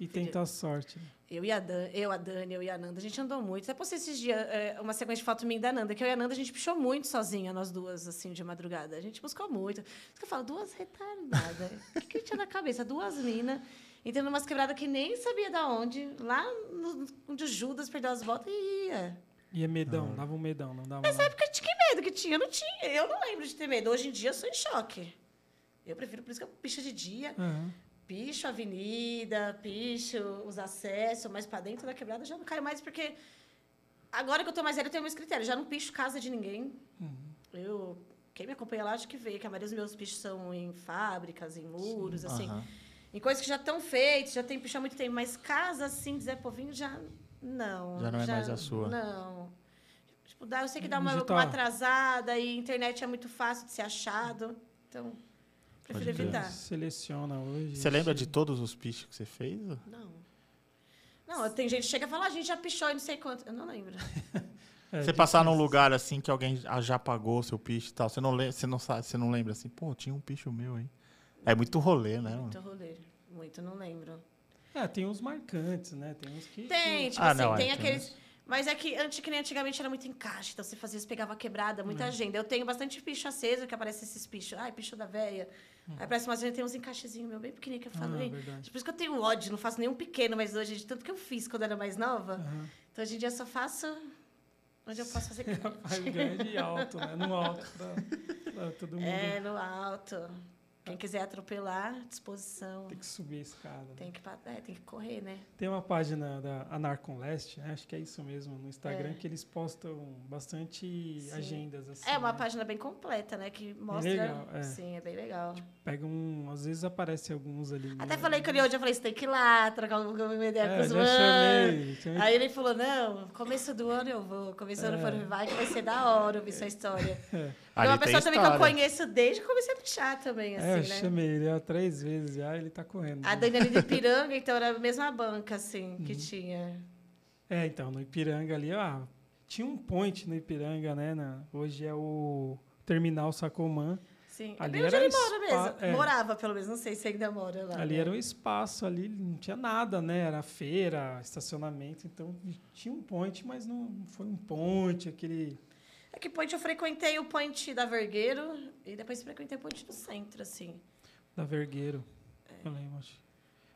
e tentar sorte. Eu e a Dan, eu, a Dani, eu e a Nanda, a gente andou muito. Até postei esses dias é, uma sequência de foto minha da Nanda, que eu e a Nanda, a gente pichou muito sozinha, nós duas, assim, de madrugada. A gente buscou muito. Isso que eu falo, duas retardadas. O que, que tinha na cabeça? Duas minas, entrando umas quebradas que nem sabia de onde, lá no, onde o Judas perdeu as botas e ia. E é medão, dava um medão, não dava Nessa época tinha medo que tinha, não tinha. Eu não lembro de ter medo. Hoje em dia eu sou em choque. Eu prefiro, por isso que eu picho de dia. Uhum picho a avenida, picho os acessos, mas para dentro da quebrada já não caio mais, porque agora que eu estou mais velha, eu tenho meus critérios. Já não picho casa de ninguém. Uhum. Eu, quem me acompanha lá, acho que vê que a maioria dos meus pichos são em fábricas, em muros, Sim. assim. Uhum. Em coisas que já estão feitas, já tem picho há muito tempo. Mas casa, assim, de Zé Povinho, já não. Já não é já, mais a sua. Não. Tipo, dá, eu sei que dá uma, uma atrasada e internet é muito fácil de ser achado. Então... Prefiro crer. evitar. Seleciona hoje. Você lembra de todos os pichos que você fez? Não. Não, tem gente que chega e fala, "Ah, a gente já pichou e não sei quanto. Eu não lembro. É, você passar num lugar assim que alguém já pagou seu picho e tal, você não, lembra, você não sabe, você não lembra assim, pô, tinha um picho meu, hein? É muito rolê, né? mano? Muito rolê. Muito, não lembro. É, tem uns marcantes, né? Tem uns que. Tem, tipo Ah, assim, não, é, tem tem aqueles. Mas é que antes, que nem antigamente era muito encaixe, então você fazia, você pegava quebrada, muita É. agenda. Eu tenho bastante picho aceso, que aparece esses pichos. Ai, picho da véia. Aí aparece umas vezes tem uns encaixezinhos meu bem pequenininho que eu Hum. Ah, falei. verdade. Por isso que eu tenho ódio, não faço nenhum pequeno, mas hoje, de tanto que eu fiz quando eu era mais nova. Aham. Então hoje em dia eu só faço onde eu posso fazer Faz grande e alto, né? No alto pra, pra todo mundo. É, no alto. Quem quiser atropelar, disposição. Tem que subir a escada. né? Tem que, é, tem que correr, né? Tem uma página da Anarcon Leste, né? acho que é isso mesmo, no Instagram, É. que eles postam bastante Sim. agendas. Assim, É uma né? página bem completa, né? Que mostra. legal, é. Sim, é bem legal. Pegam, um, às vezes aparece alguns ali. Até falei com ele hoje, eu falei, você tem que ir lá, trocar uma ideia com É, os já manos. chamei. chamei Aí ele falou, não, começo do ano eu vou. Começo do ano É. for vai, que vai ser da hora ouvir sua história. É. é Ali uma pessoa também que eu conheço desde que comecei a pichar também, É, eu assim, né? chamei ele há três vezes já, ele tá correndo. A né? Daniela de Piranga, então era a mesma banca, assim, Uhum. que tinha. É, então, no Ipiranga ali, ah, tinha um point no Ipiranga, né? na- hoje é o Terminal Sacomã. Sim, é Ali bem onde ele mora mesmo. é. Morava, pelo menos, não sei se ainda mora lá. Ali né? era um espaço, ali não tinha nada, né? Era feira, estacionamento, então tinha um point, mas não foi um point, aquele. É que point eu frequentei o point da Vergueiro e depois frequentei o point do centro, assim. Da Vergueiro. É. Eu lembro. acho.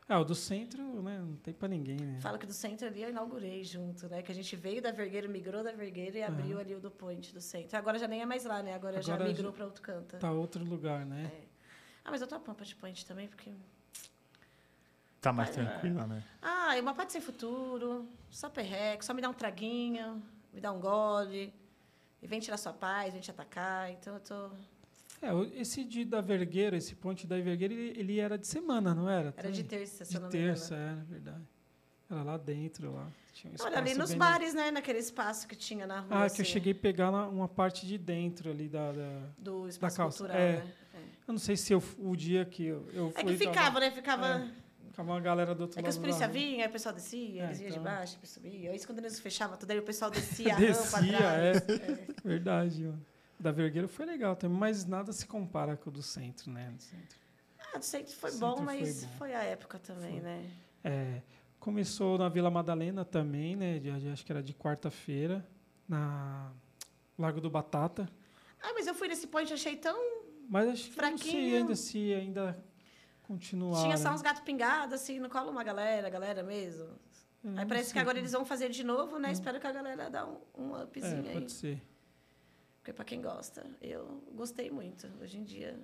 Ah, o do centro, né? Não tem pra ninguém, né? Falo que do centro ali eu inaugurei junto, né? Que a gente veio da Vergueiro, migrou da Vergueiro e abriu ali o do point do centro. Agora já nem é mais lá, né? Agora, já Agora migrou já- para outro canto. Tá outro lugar, né? É. Ah, mas eu tô a pampa de point também, porque. Tá mais tranquila, né? Ah, é uma parte sem futuro, só perreco, só me dá um traguinho, me dá um gole, e vem tirar sua paz, vem te atacar. Então eu tô. É, esse de da Vergueira, esse ponte da Vergueira, ele, ele era de semana, não era? Era de terça, se De eu não me engano. terça, era verdade. Era lá dentro, lá. Tinha um Olha, ali nos bares, né? Naquele espaço que tinha na rua. Ah, que eu assim, cheguei a pegar uma parte de dentro ali da. da- Do espaço calça, cultural, é. né? É. Eu não sei se eu, o dia que eu, eu É fui. que tava- ficava, né? Ficava. É, Ficava uma galera do outro É que lado. os polícia da rua. vinham, aí o pessoal descia, É, eles iam de então. baixo, depois subia. Aí quando eles fechavam tudo, aí o pessoal descia a rampa Descia, atrás. é. Verdade, mano. Da Vergueira foi legal também, mas nada se compara com o do centro, né? Do centro. Ah, do centro foi Centro bom, foi mas bom. foi, a época também, né? É, começou na Vila Madalena também, né? de- de- acho que era de quarta-feira, na Lago do Batata. Ah, mas eu fui nesse point, achei tão. Mas acho que eu não sei Fraquinho. ainda se ainda continuar. Tinha só né? uns gatos pingados, assim, no colo uma galera, galera mesmo. É, Aí parece que agora eles vão fazer de novo, né? Hum. Espero que a galera dê um, um É, upzinho aí. pode ser. Porque pra quem gosta, eu gostei muito. Hoje em dia,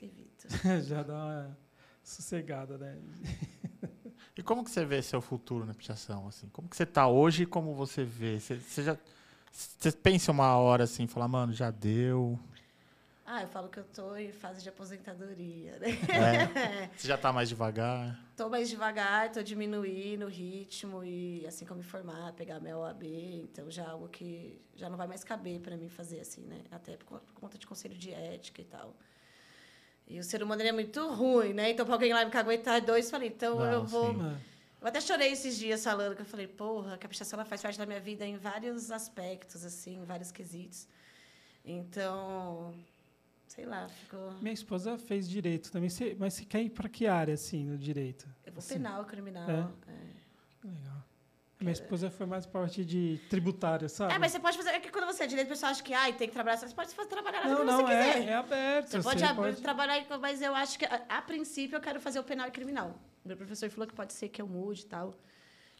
evito. Já dá uma sossegada, né? E como que você vê seu futuro na pichação, assim? Como que você tá hoje e como você vê? Você, você já... Você pensa uma hora assim, falar, mano, já deu. Ah, eu falo que eu tô em fase de aposentadoria, né? É. Você já tá mais devagar. Tô mais devagar, tô diminuindo o ritmo e assim que eu me formar, pegar minha OAB, então já é algo que já não vai mais caber para mim fazer assim, né? Até por, conta- de conselho de ética e tal. E o ser humano é muito ruim, né? Então, para alguém lá me aguentar dois, falei, então Não, eu vou. sim. Eu até chorei esses dias falando que eu falei, porra, que a pichação ela faz parte da minha vida em vários aspectos, assim, em vários quesitos. Então, sei lá, ficou. Minha esposa fez direito também, Você- mas você quer ir para que área, assim, no direito? Eu vou Assim, penal, criminal. É? é. Legal. Minha esposa foi mais parte de tributária, sabe? É, mas você pode fazer. É que quando você é direito, o pessoal acha que ai, tem que trabalhar. Você pode fazer, trabalhar na Não, não, você é, quiser. é aberto. Você pode, abrir, trabalhar, em- mas eu acho que, a, a princípio, eu quero fazer o penal e criminal. Meu professor falou que pode ser que eu mude e tal.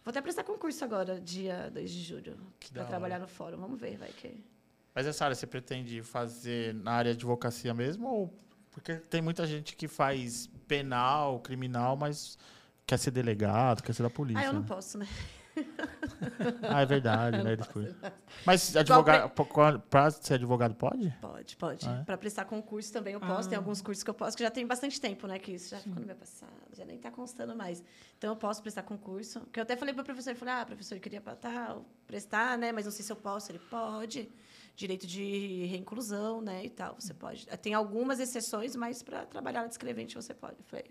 Vou até prestar concurso agora, dia 2 de julho, para trabalhar no fórum. Vamos ver, vai que. Mas essa área você pretende fazer na área de advocacia mesmo? Ou... Porque tem muita gente que faz penal, criminal, mas quer ser delegado, quer ser da polícia. Ah, eu não né? posso, né? Ah, é verdade, Eu né? posso. curtem. Mas advogado, pra ser advogado pode? Pode, pode. Ah, é? Para prestar concurso também eu posso. Tem Ah. alguns cursos que eu posso, que já tem bastante tempo, né? Que isso já ficou no meu passado, já nem está constando mais. Então eu posso prestar concurso. Que eu até falei para o professor, eu falei, ah, professor, eu queria tal, prestar, né? Mas não sei se eu posso. Ele pode. Direito de reinclusão, né? E tal, você pode. Tem algumas exceções, mas para trabalhar de escrevente você pode. Eu falei,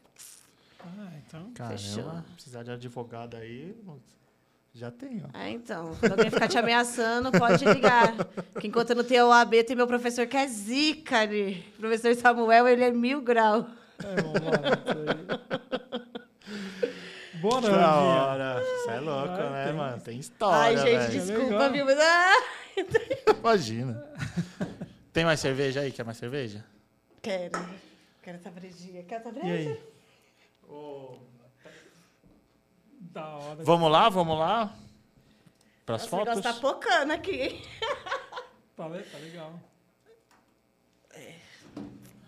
Ah, então. Fechou. Caramba, precisar de advogado aí, já tem, ó. ah, então, quando alguém ficar te ameaçando, pode ligar. Que enquanto eu não tenho OAB, tem meu professor que é zica ali. O professor Samuel, ele é mil grau. É, vamos lá. Bora, Da hora. Você é louco, né, tem. mano? Tem história, Ai, gente, velho. desculpa, legal. viu? Mas, ah, Imagina. Tem mais cerveja aí? Quer mais cerveja? quero. Quero essa brejinha. Quero essa E breja. aí? Da hora. Vamos lá, vamos lá? Pras Nossa, o negócio fotos? tá pocando aqui? Tá, le- tá legal.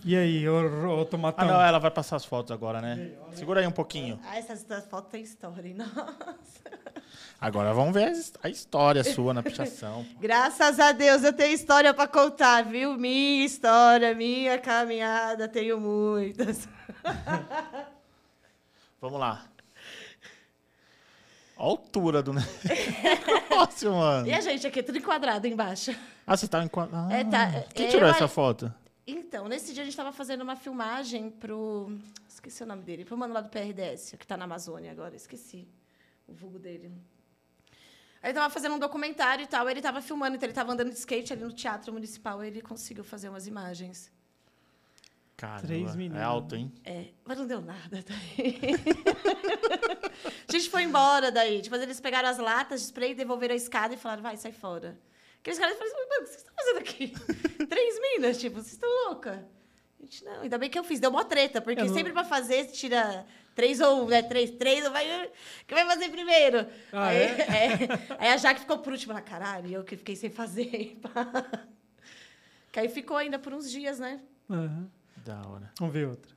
E aí, ô, ô Tomatão? Ah, não, ela vai passar as fotos agora, né? Segura aí um pouquinho. Ah, essas duas fotos têm história, hein? Nossa. Agora vamos ver a his- a história sua na pichação. Graças a Deus eu tenho história pra contar, viu? Minha história, minha caminhada, tenho muitas. Vamos lá. A altura do negócio, mano. E a gente aqui, tudo enquadrado embaixo. Ah, você tá em... qua- Ah, É, tá. Quem tirou a- essa foto? Então, nesse dia a gente estava fazendo uma filmagem pro. Esqueci o nome dele, pro mano lá do PRDS, que está na Amazônia agora, esqueci o vulgo dele. Aí ele tava fazendo um documentário e tal, ele estava filmando, então ele estava andando de skate ali no Teatro Municipal, e ele conseguiu fazer umas imagens. Caramba, Três minutos. é alto, hein? É, mas não deu nada daí. a gente foi embora daí. Tipo, eles pegaram as latas de spray, devolveram a escada e falaram, vai, sai fora. Aqueles caras falaram assim, mano, o que vocês estão fazendo aqui? Três minas, tipo, vocês estão louca? Gente, não, ainda bem que eu fiz, deu mó treta, porque Eu não- sempre pra fazer, tira três ou né, três, três, vai, quem vai fazer primeiro? Ah, aí, é? é, aí a Jaque ficou por último, ela, caralho, e eu que fiquei sem fazer. que aí ficou ainda por uns dias, né? Aham. Da hora. Vamos ver outra.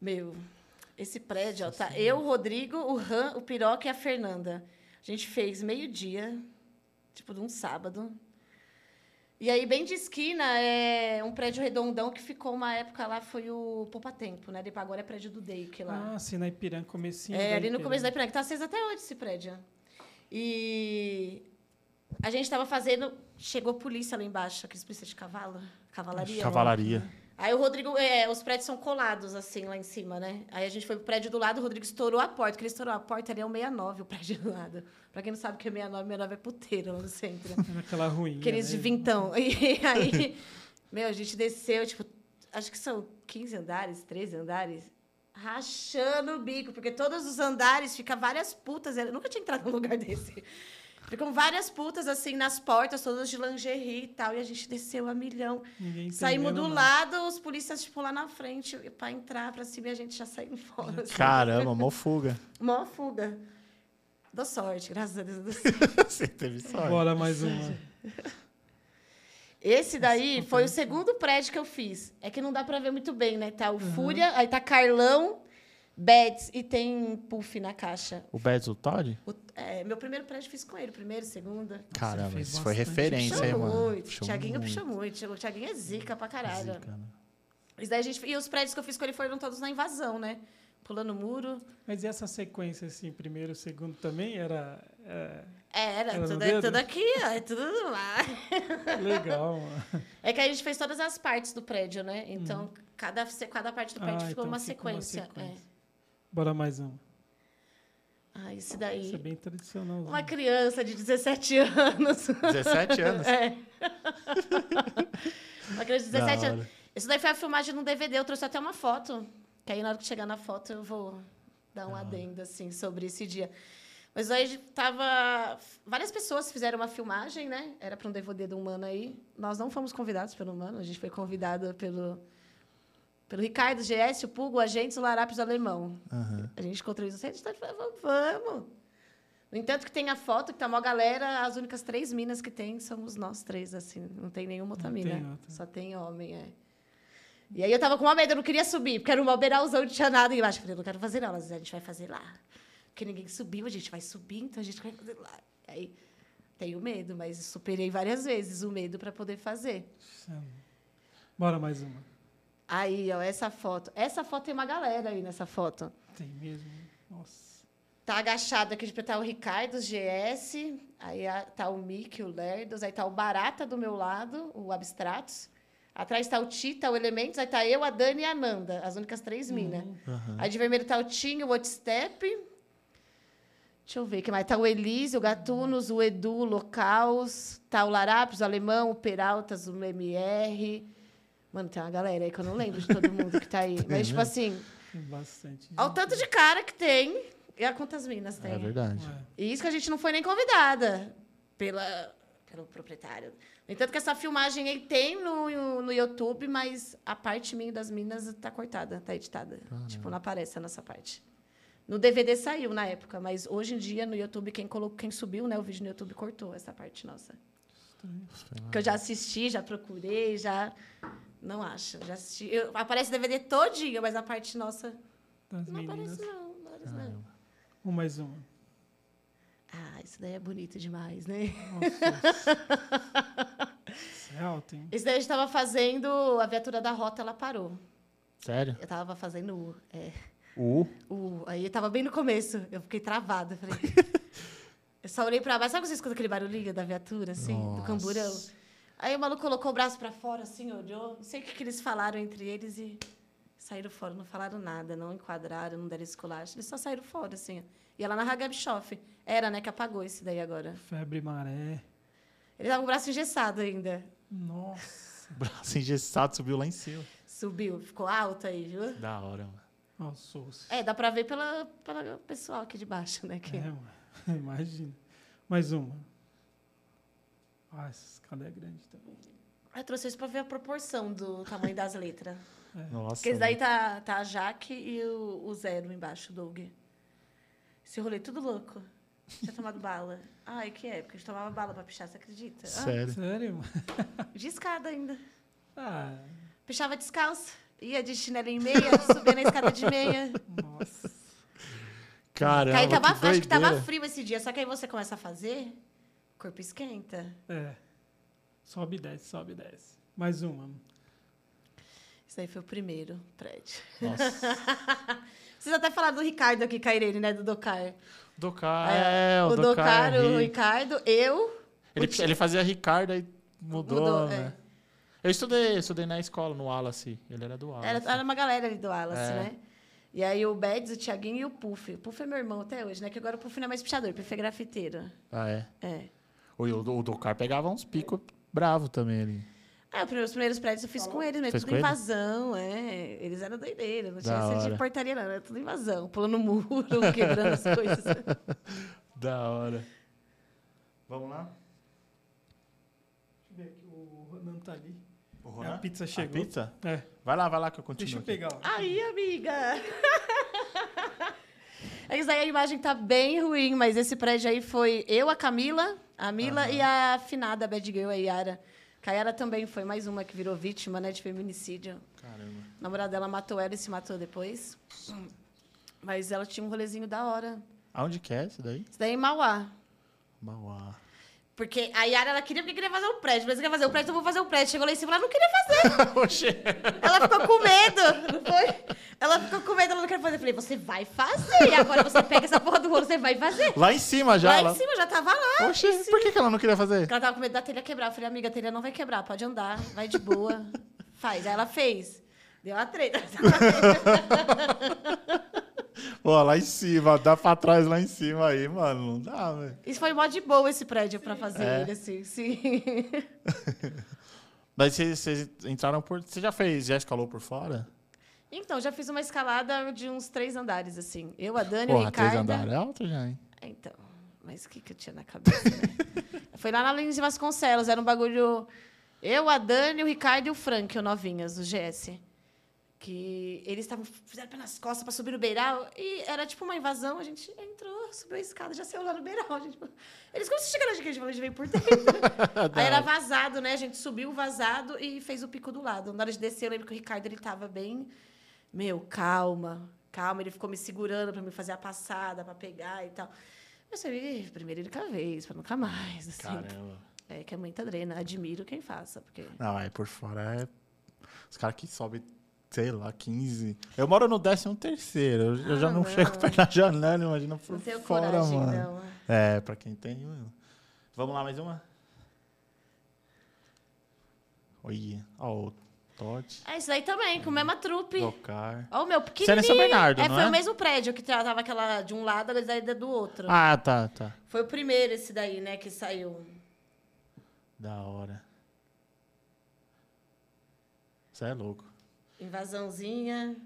Meu, esse prédio, ó, tá eu, o Rodrigo, o Ran, o Piroca e a Fernanda. A gente fez meio-dia, tipo, de um sábado. E aí, bem de esquina, é um prédio redondão que ficou uma época lá, foi o Poupa Tempo, né? Depois agora é prédio do Dake lá. Ah, sim, na Ipiranga, comecinho. É, ali no começo da Ipiranga. Ipiranga. Tá aceso até hoje esse prédio. E a gente tava fazendo. Chegou polícia lá embaixo, aqueles polícia de cavalo, cavalaria. Cavalaria. Aí o Rodrigo, é, os prédios são colados, assim, lá em cima, né? Aí a gente foi pro prédio do lado, o Rodrigo estourou a porta. Que ele estourou a porta, ali é o 69, o prédio do lado. Pra quem não sabe o que é 69, 69 é puteiro lá no centro. Aquela ruim. Aqueles de vintão. E aí, meu, a gente desceu, tipo, acho que são 15 andares, 13 andares, rachando o bico, porque todos os andares fica várias putas. Eu nunca tinha entrado num lugar desse. Ficam várias putas, assim, nas portas, todas de lingerie e tal. E a gente desceu a milhão. Ninguém Saímos do nada. lado, os polícias, tipo, lá na frente, pra entrar pra cima e a gente já saiu fora. assim. Caramba, mó fuga. Mó fuga. Dou sorte, graças a Deus. Você teve sorte. Bora mais uma. Esse daí foi o segundo prédio que eu fiz. É que não dá pra ver muito bem, né? Tá o Fúria, aí tá Carlão, Beds e tem Puff na caixa. O Bedzo Todd? O- é, meu primeiro prédio fiz com ele, primeiro, segunda. Caramba, isso foi referência, Puxou hein, mano? muito. Puxou Tiaguinho muito. puxou muito. O Tiaguinho é zica pra caralho. Zica, né? Isso daí a gente, e os prédios que eu fiz com ele foram todos na invasão, né? Pulando muro. Mas e essa sequência, assim, primeiro, segundo também era. é, É, era, Era tudo, dedo? tudo aqui, ó, é tudo lá. legal, mano. É que a gente fez todas as partes do prédio, né? Então, cada, cada parte do prédio Ah, ficou então uma fica uma sequência. sequência. Bora mais um. É. Ah, esse Isso daí. é bem tradicional. Uma criança de 17 anos. 17 anos? É. Uma criança de 17 Da anos. Isso daí foi a filmagem num DVD, eu trouxe até uma foto. Que aí na hora que chegar na foto eu vou dar um adendo, assim, sobre esse dia. Mas aí tava. Várias pessoas fizeram uma filmagem, né? Era para um DVD do Humano aí. Nós não fomos convidados pelo Humano, a gente foi convidado pelo. Pelo Ricardo, GS, o Pugo, o Agentes, o Larápis o Alemão. Aham. A gente encontrou isso. A gente tá falando, vamos, vamos. No entanto, que tem a foto, que tá uma galera, as únicas três minas que tem somos nós três, assim. Não tem nenhuma outra Não mina. tem outra. Só tem homem, é. E aí eu tava com uma medo, eu não queria subir, porque era um beiralzão, não tinha nada embaixo. Eu falei, não quero fazer não, mas a gente vai fazer lá. porque ninguém subiu, a gente vai subir, então a gente vai fazer lá. Aí tenho medo, mas superei várias vezes o medo para poder fazer. Bora mais uma. Aí, ó, essa foto. Essa foto tem uma galera aí nessa foto. Tem mesmo. Nossa. Tá agachado aqui de tá o Ricardo, GS, aí tá o Mickey, o Lerdos, aí tá o Barata do meu lado, o Abstratos. Atrás tá o Tita, o Elementos, aí tá eu, a Dani e a Nanda, as únicas três minas. Uhum. Aí de vermelho tá o Tinho, o Outstep. Deixa eu ver, que mais? Tá o Elise, o Gatunos, o Edu, o Locaus, tá o Larapes, o Alemão, o Peraltas, o MR. Mano, tem uma galera aí que eu não lembro de todo mundo que tá aí. Mas, tipo assim. Tem bastante. Olha o tanto de cara que tem. E a quantas minas tem? É verdade. É. E isso que a gente não foi nem convidada pela, pelo proprietário. No entanto, que essa filmagem aí tem no, no YouTube, mas a parte minha das minas está cortada, está editada. Caramba. Tipo, não aparece a nossa parte. No DVD saiu na época, mas hoje em dia no YouTube, quem, colocou, quem subiu né, o vídeo no YouTube cortou essa parte nossa. Que eu já assisti, já procurei, já. Não acho. Já assisti. Eu, aparece DVD todinho, mas a parte nossa. Das não meninas. aparece, não. Não aparece, não. Um mais um. Ah, isso daí é bonito demais, né? Nossa. isso é alto, hein? Isso daí a gente estava fazendo, a viatura da rota, ela parou. Sério? Eu estava fazendo. É. U? U. Aí estava bem no começo. Eu fiquei travada. Falei... eu só olhei para baixo. Sabe quando você escuta aquele barulhinho da viatura, assim? Nossa. Do camburão? Aí o maluco colocou o braço para fora, assim, olhou. Não sei o que, que eles falaram entre eles e saíram fora, não falaram nada, não enquadraram, não deram esculacho, eles só saíram fora, assim. E ela na Hagab Schoff. Era, né, que apagou esse daí agora. Febre maré. Ele tava com o braço engessado ainda. Nossa. braço engessado subiu lá em cima. Subiu, ficou alto aí, viu? Da hora, mano. Nossa. É, dá pra ver pela, pela pessoal aqui de baixo, né? Que... É, mano. Imagina. Mais uma. Ah, essa escada é grande também. Eu trouxe isso pra ver a proporção do tamanho das letras. É. Nossa. Porque esse daí tá, tá a Jaque e o, o zero embaixo, Doug. Esse rolê tudo louco. Tinha tomado bala. Ai, que época. A gente tomava bala pra pichar, você acredita? Sério? Ah, Sério? De escada ainda. Ah. Pichava descalço. Ia de chinelo em meia, subia na escada de meia. Nossa. Caramba, aí tava, que acho que tava frio esse dia. Só que aí você começa a fazer, o corpo esquenta. É. Sobe e desce, sobe e desce. Mais uma. Esse aí foi o primeiro prédio. Nossa. Vocês até falaram do Ricardo aqui, Cairene, né? Do Docar. Docar, é, é o, o Docar. Docar o Ricardo, eu. Ele, ele fazia Ricardo e mudou, mudou né? É. Eu estudei, estudei na escola, no Wallace. Ele era do Wallace. Era, era uma galera ali do Wallace, é. né? E aí o Beds, o Thiaguinho e o Puff. O Puff é meu irmão até hoje, né? Que agora o Puff não é mais pichador, o Puff é grafiteiro. Ah, é? É. O, o, o Docar pegava uns picos bravos também ali. É, os primeiros prédios eu fiz com eles, mas tudo invasão, é. Eles eram doideiros, não tinha essa de portaria, não. Era tudo invasão, pulando muro, quebrando as coisas. Da hora. Vamos lá? Deixa eu ver aqui, o Ronan tá ali. O Ronan? A pizza chegou. A pizza? É. Vai lá, vai lá que eu continuo. Deixa eu pegar. Aí, amiga! É isso aí, a imagem tá bem ruim, mas esse prédio aí foi eu, a Camila, a Mila uhum. e a afinada Bad Girl, a Yara. Kayara também foi mais uma que virou vítima né, de feminicídio. Caramba. O namorado dela matou ela e se matou depois. Mas ela tinha um rolezinho da hora. Aonde que é isso daí? Isso daí é em Mauá. Mauá. Porque a Yara, ela queria porque queria fazer um prédio. Mas quer fazer o um prédio, então vou fazer o um prédio. Chegou lá em cima, ela não queria fazer. ela ficou com medo, não foi? Ela ficou com medo, ela não queria fazer. Eu falei, você vai fazer. E agora você pega essa porra do rolo, você vai fazer. Lá em cima já? Lá, lá... em cima, já tava lá. Oxê, por que, que ela não queria fazer? Porque ela tava com medo da telha quebrar. Eu falei, amiga, a telha não vai quebrar, pode andar, vai de boa. Faz. Aí ela fez. Deu uma treta. Pô, lá em cima, dá pra trás lá em cima aí, mano. Não dá, velho. Isso foi mó de boa esse prédio pra fazer é. ele, assim, sim. Mas vocês entraram por. Você já fez, já escalou por fora? Então, já fiz uma escalada de uns três andares, assim. Eu, a Dani, Porra, o Ricardo. três andares é alto já, hein? Então, mas o que, que eu tinha na cabeça, né? Foi lá na Lins de Vasconcelos, era um bagulho... Eu, a Dani, o Ricardo e o Frank, o Novinhas, o GS que eles estavam fizeram pelas costas para subir no beiral e era tipo uma invasão. A gente entrou, subiu a escada, já saiu lá no beiral. A gente, eles como se chegaram a gente falou, a gente veio por dentro. Aí era vazado, né? A gente subiu vazado e fez o pico do lado. Na hora de descer, eu lembro que o Ricardo ele tava bem, meu, calma, calma, ele ficou me segurando para me fazer a passada, para pegar e tal. Eu sei, primeiro ele vez, para nunca mais. Assim. Caramba. É que é muita drena. Admiro quem faça. Porque... Não, é por fora é. Os caras que sobem, sei lá, 15. Eu moro no 13 terceiro. Eu, eu já Ah, não, não. chego perto da janela, imagina por Não tenho fora, coragem, mano. não. É, pra quem tem. Vamos lá, mais uma? Olha, ó, o Totti, É isso aí também, com a mesma trupe. Docar. Ó, o meu Você é pequenininho. em São Bernardo, é, não foi é? o mesmo prédio que tava aquela de um lado, a da do outro. Ah, tá, tá. Foi o primeiro esse daí, né, que saiu. Da hora. Você é louco. Invasãozinha.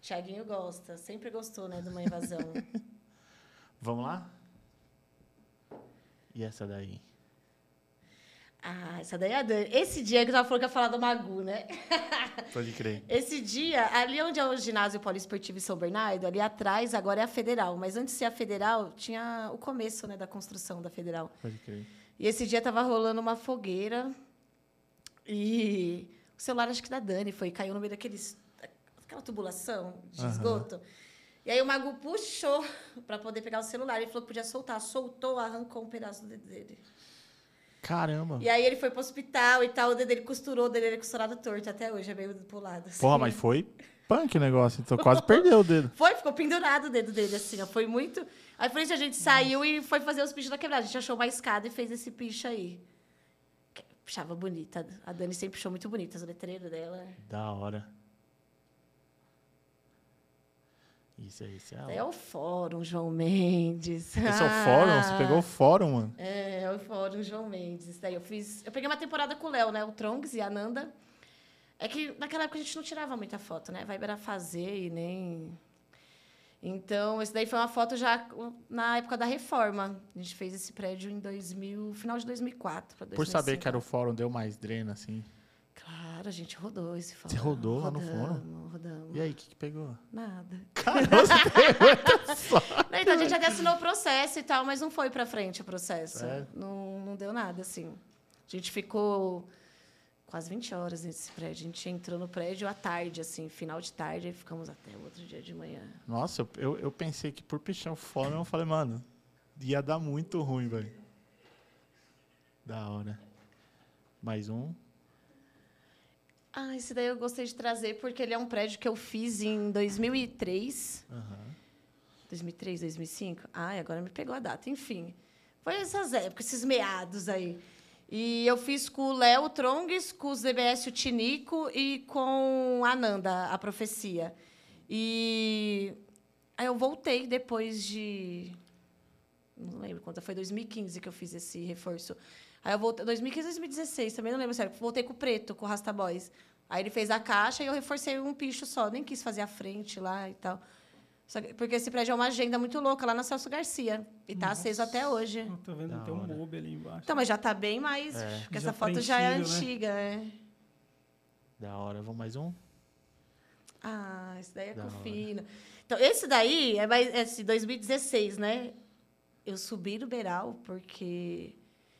Tiaguinho gosta. Sempre gostou, né, de uma invasão. Vamos lá? E essa daí? ah, essa daí é a Dani. Esse dia que eu tava falando que ia falar do Magu, né? Pode crer. Esse dia, ali onde é o ginásio poliesportivo em São Bernardo, ali atrás agora é a Federal. Mas antes de ser a Federal, tinha o começo, né, da construção da Federal. Pode crer. E esse dia tava rolando uma fogueira e o celular, acho que da Dani, foi, caiu no meio daqueles, aquela tubulação de Aham. esgoto. E aí o Magu puxou para poder pegar o celular. Ele falou que podia soltar. Soltou, arrancou um pedaço do dedo dele. Caramba. E aí ele foi pro hospital e tal. O dedo dele costurou, o dedo dele é costurado torto até hoje. É meio pro lado. assim. Porra, mas foi punk o negócio. Então quase perdeu o dedo. Foi, ficou pendurado o dedo dele, assim, ó. Foi muito. Aí por isso a gente saiu e foi fazer os pichos da quebrada. A gente achou uma escada e fez esse picho aí. Puxava bonita. A Dani sempre puxou muito bonita as letreiras dela. Da hora. Isso aí, isso é. É o Fórum João Mendes. Esse é o fórum? Você pegou o fórum, mano? É, é o Fórum João Mendes. Daí eu fiz. Eu peguei uma temporada com o Léo, né? O Trongs e a Nanda. É que naquela época a gente não tirava muita foto, né? Vibe era fazer e nem. Então, esse daí foi uma foto já na época da reforma. A gente fez esse prédio em 2000, final de 2004 para 2005. Por saber que era o fórum, deu mais drena, assim. Claro, a gente rodou esse fórum. Você rodou lá no Rodamos, fórum? Rodamos. E aí, o que, que pegou? Nada. Caramba, você tem Então, a gente até assinou o processo e tal, mas não foi para frente o processo. Sério? Não, não deu nada, assim. A gente ficou quase 20 horas nesse prédio. A gente entrou no prédio à tarde, assim, final de tarde, e ficamos até o outro dia de manhã. Nossa, eu, eu, pensei que por pichar o fórum, eu falei, mano, ia dar muito ruim, velho. Da hora. Mais um. Ah, esse daí eu gostei de trazer porque ele é um prédio que eu fiz em 2003. Aham. 2003, 2005? Ai, agora me pegou a data. Enfim, foi essas épocas, esses meados aí. E eu fiz com o Léo Trongues, com o ZBS o Tinico e com a Nanda, a Profecia. E aí eu voltei depois de... Não lembro quanto, foi 2015 que eu fiz esse reforço. Aí eu voltei, 2015, 2016, também não lembro, sério. Voltei com o Preto, com o Rasta Boys. Aí ele fez a caixa e eu reforcei um picho só. Nem quis fazer a frente lá e tal. Porque esse prédio é uma agenda muito louca lá na Celso Garcia. E tá aceso até hoje. Eu tô vendo Da tem um mob ali embaixo. Então, mas já tá bem mais. É. Porque Já essa foto já é né? antiga, é. Da hora. Vamos mais um? Ah, esse daí é Da hora. fino. Então, esse daí é mais esse 2016, né? Eu subi no Beiral porque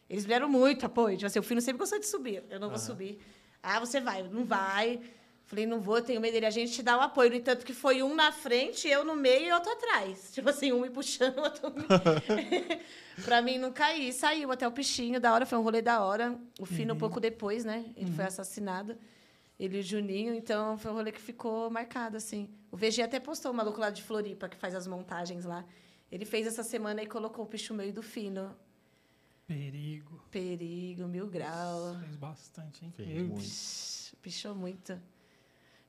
eles me deram muito apoio. Tipo assim, o Fino sempre gostou de subir. Eu não vou Aham. subir. Ah, você vai. Não vai. Falei, não vou, tenho medo dele. A gente te dá o apoio. No entanto, que foi um na frente, eu no meio e outro atrás. Tipo assim, um me puxando, outro me... pra mim não cair. Saiu até o pichinho, da hora. Foi um rolê da hora. O Fino, um pouco depois, né? Ele foi assassinado. Ele e o Juninho. Então, foi um rolê que ficou marcado, assim. O VG até postou o maluco lá de Floripa, que faz as montagens lá. Ele fez essa semana e colocou o picho meio do Fino. Perigo. Perigo, mil grau. Fez bastante, hein? Fez muito. Pichou muito.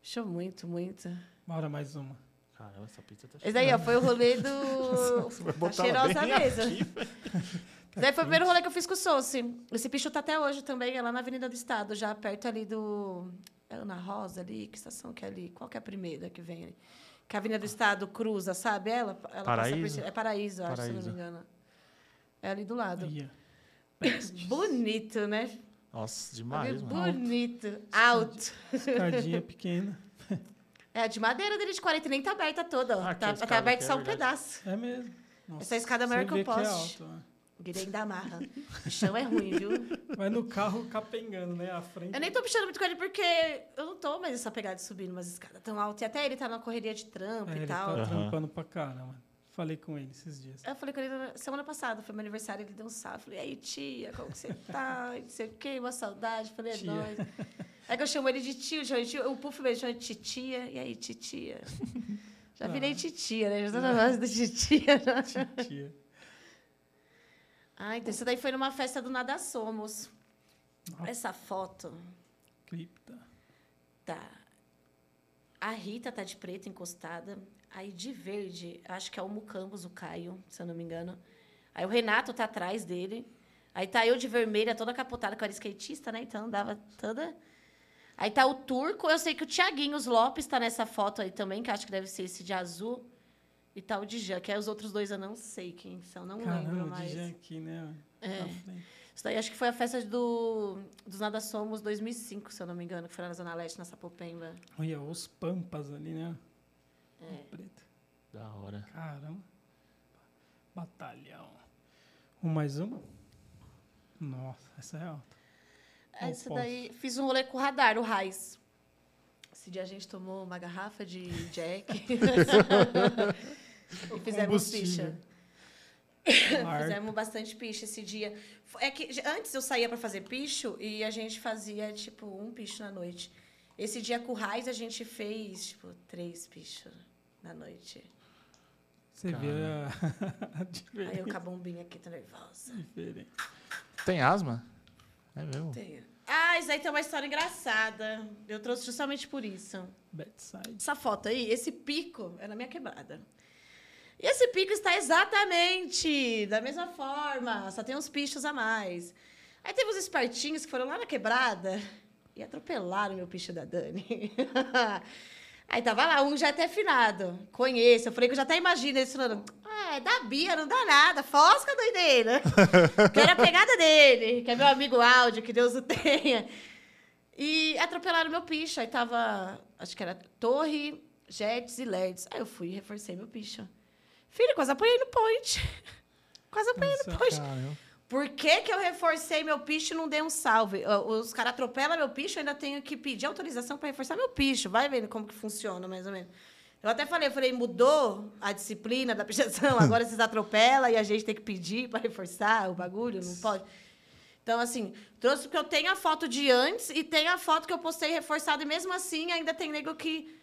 Pichou muito, muito. Bora mais uma. Caramba, essa pizza tá Esse daí, ó, foi o rolê do. Tá cheirosa mesa. aqui, Esse daí foi o primeiro rolê que eu fiz com o Souce. Esse picho tá até hoje também, é lá na Avenida do Estado, já perto ali do. É Ana Rosa ali? Que estação que é ali? Qual que é a primeira que vem ali? Que a Avenida do Estado cruza, sabe? Ela, ela passa Paraíso? por cima- É Paraíso, eu acho, se não me engano. É ali do lado. Bonito, né? Nossa, demais, mano. Bonito. Alto. Escadinha pequena. É, de madeira dele de 40, nem tá aberta toda. ó. Ah, que tá, a tá aberto aqui é só um verdade. pedaço. É mesmo. Nossa, Essa escada é maior que o poste. é alto, ó. Guirei ainda amarra. O chão é ruim, viu? Vai no carro capengando, né? À frente. Eu nem tô pichando muito com ele porque eu não tô mais essa pegada de subir umas escadas tão altas. E até ele tá na correria de trampo É, e ele tal. tá Aham. trampando pra caramba. Falei com ele esses dias. Eu falei com ele na- semana passada, foi meu aniversário, ele deu um salve. Falei, e aí, tia, como que você tá? Não sei o quê, uma saudade. Falei, é nóis. Aí que eu chamo ele de tio, de tio, o Puff mesmo chama de titia. E aí, titia? Já virei Ah. titia, né? Já tô na base da titia. né? Tia. Ah, então isso daí foi numa festa do Nada Somos. Nossa. Essa foto Cripta. tá. A Rita tá de preto encostada. Aí de verde, acho que é o Mucambos, o Caio, se eu não me engano. Aí o Renato tá atrás dele. Aí tá eu de vermelha, toda capotada, que eu era skatista, né? Então andava toda. Aí tá o Turco, eu sei que o Tiaguinho Lopes tá nessa foto aí também, que acho que deve ser esse de azul. E tá o Djan, que é os outros dois eu não sei quem são, não lembro Caramba, o mais. DJ aqui, né? É. Frente. Isso daí acho que foi a festa do, dos Nada Somos 2005, se eu não me engano, que foi lá na Zona Leste, na Sapopemba. Olha, os pampas ali, né? É. Preto. Da hora. Caramba. Batalhão. Um mais um? Nossa, essa é alta. Não Essa posso. daí, fiz um rolê com o Radar, o Raiz. Esse dia a gente tomou uma garrafa de Jack. e fizemos picha. Fizemos bastante picha esse dia. É que antes eu saía para fazer picho e a gente fazia, tipo, um picho na noite. Esse dia com o Raiz a gente fez, tipo, três pichos na noite. Você vê a, diferença. Aí eu com a bombinha aqui, tô nervosa. diferente. Tem asma? É mesmo? Tenho. Ah, isso aí tem uma história engraçada. Eu trouxe justamente por isso. Bedside. Essa foto aí, esse pico é na minha quebrada. E esse pico está exatamente da mesma forma, só tem uns pichos a mais. Aí teve uns espertinhos que foram lá na quebrada e atropelaram meu picho da Dani. Aí tava lá, um já até afinado. Conheço. Eu falei que eu já até imagino eles falando: Ah, é da Bia, não dá nada. Fosca, doideira. que era a pegada dele, que é meu amigo áudio, que Deus o tenha. E atropelaram meu picho. Aí tava, acho que era Torre, Jets e LEDs. Aí eu fui e reforcei meu picho. Filho, quase apanhei no point. Quase apanhei no Nossa, point. Caramba. Por que, que eu reforcei meu picho e não dei um salve? Os caras atropelam meu picho, eu ainda tenho que pedir autorização para reforçar meu picho. Vai vendo como que funciona, mais ou menos. Eu até falei, eu falei, mudou a disciplina da pichação, agora vocês atropelam e a gente tem que pedir para reforçar o bagulho, não pode. Então, assim, trouxe porque eu tenho a foto de antes e tenho a foto que eu postei reforçada, e mesmo assim ainda tem nego que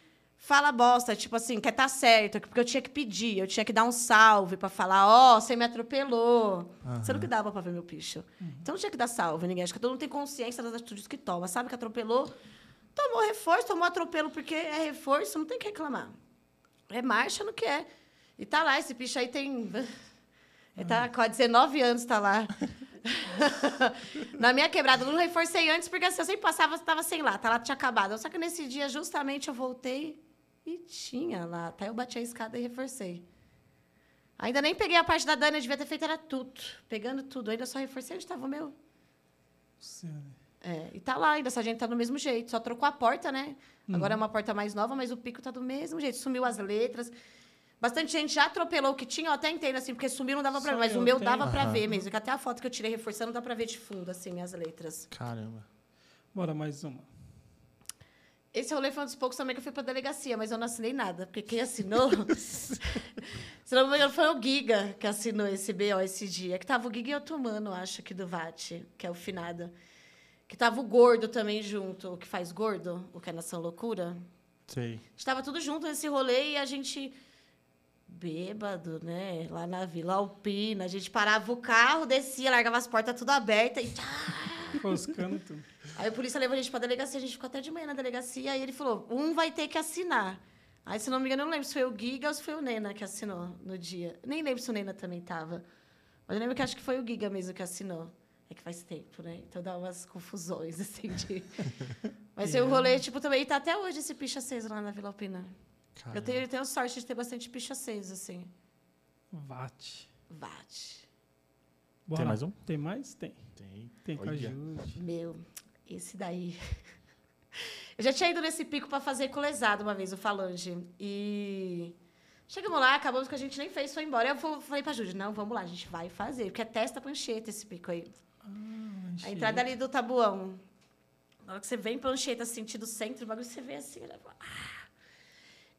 fala bosta, tipo assim, quer tá certo, porque eu tinha que pedir, eu tinha que dar um salve para falar, ó, você me atropelou. Sendo que dava para ver meu picho. Então não tinha que dar salve, ninguém. Acho que todo mundo tem consciência das atitudes que toma. Sabe que atropelou, tomou reforço, tomou atropelo porque é reforço, não tem que reclamar. É marcha, não quer. E tá lá, esse picho aí tem. Ele tá com 19 anos, tá lá. Na minha quebrada, eu não reforcei antes, porque assim, eu sempre passava, estava sem lá, tá lá, tinha acabado. Só que nesse dia, justamente, eu voltei e tinha lá. Até eu bati a escada e reforcei. Ainda nem peguei a parte da Dani, eu devia ter feito era tudo. Pegando tudo, ainda só reforcei onde estava o meu. Senhora. É, e tá lá ainda, essa gente tá do mesmo jeito. Só trocou a porta, né? Agora é uma porta mais nova, mas o pico tá do mesmo jeito. Sumiu as letras. Bastante gente já atropelou o que tinha, eu até entendo, assim, porque sumiu não dava pra ver, mas o meu tenho. dava pra Aham. ver mesmo. Que até a foto que eu tirei reforçando dá pra ver de fundo, assim, minhas letras. Caramba. Bora mais uma. Esse rolê foi um dos poucos também que eu fui pra delegacia, mas eu não assinei nada, porque quem assinou. se não me engano, foi o Giga que assinou esse BO esse dia. Que tava o Giga e outro mano, acho, aqui do VAT, que é o finado. Que tava o gordo também junto, o que faz gordo, o que é Nação Loucura. Sei. Estava tudo junto nesse rolê e a gente bêbado, né? Lá na Vila Alpina, a gente parava o carro, descia, largava as portas tudo abertas e tchá. Foscando tudo. Aí a polícia levou a gente pra delegacia, a gente ficou até de manhã na delegacia, aí ele falou: um vai ter que assinar. Aí, se não me engano, eu não lembro se foi o Giga ou se foi o Nena que assinou no dia. Nem lembro se o Nena também tava. Mas eu lembro que acho que foi o Giga mesmo que assinou. É que faz tempo, né? Então dá umas confusões, assim, de... Mas foi o rolê, tipo, também tá até hoje esse picho aceso lá na Vila Alpina. Caramba. Eu tenho, eu tenho sorte de ter bastante picho aceso, assim. VAT. Vate. Bora. mais um? Tem mais? Tem. Tem. Tem com a Olha. Jude. Meu, esse daí. Eu já tinha ido nesse pico para fazer colesado uma vez, o Falange. E Chegamos lá, acabamos que a gente nem fez, foi embora. Eu falei pra Júlia, não, vamos lá, a gente vai fazer. Porque é testa pancheta esse pico aí. A entrada ali do tabuão. Na hora que você vem prancheta, sentido centro, o bagulho você vê assim. olha, ah.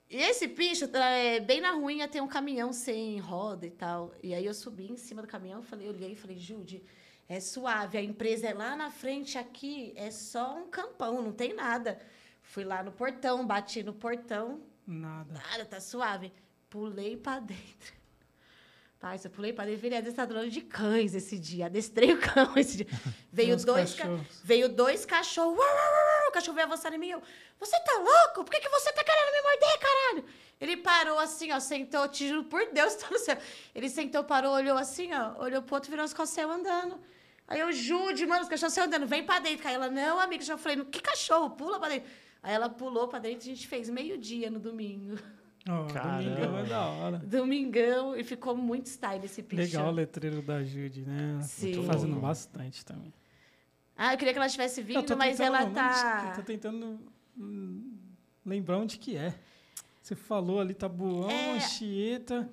E esse picho, é, bem na ruinha, tem um caminhão sem roda e tal. E aí eu subi em cima do caminhão, falei, olhei e falei, Jude, é suave, a empresa é lá na frente, aqui é só um campão, não tem nada. Fui lá no portão, bati no portão, Nada. nada, tá suave. Pulei pra dentro. Pai, eu pulei pra dentro, virei adestradora de cães esse dia. Adestrei o cão esse dia. Veio dois, ca- veio dois cachorros. Uau, uau, uau, uau. O cachorro veio avançar em mim. Eu, você tá louco? Por que, que você tá querendo me morder, caralho? Ele parou assim, ó, sentou, te juro por Deus, tá no céu. Ele sentou, parou, olhou assim, ó, olhou pro outro, virou as costas e andando. Aí eu, Jude, mano, os cachorros saiu andando, vem pra dentro. Aí ela, não, amiga, já falei, que cachorro? Pula pra dentro. Aí ela pulou pra dentro e a gente fez meio-dia no domingo. Oh, Caramba. domingão é da hora. Domingão, e ficou muito style esse picho. Legal o letreiro da Jude, né? Sim. Tô fazendo bastante também. Ah, eu queria que ela tivesse Eu vindo, tô mas tentando- ela não, tá. Tô tentando hum, lembrar onde que é. Você falou ali, Tabuão, É. Anchieta.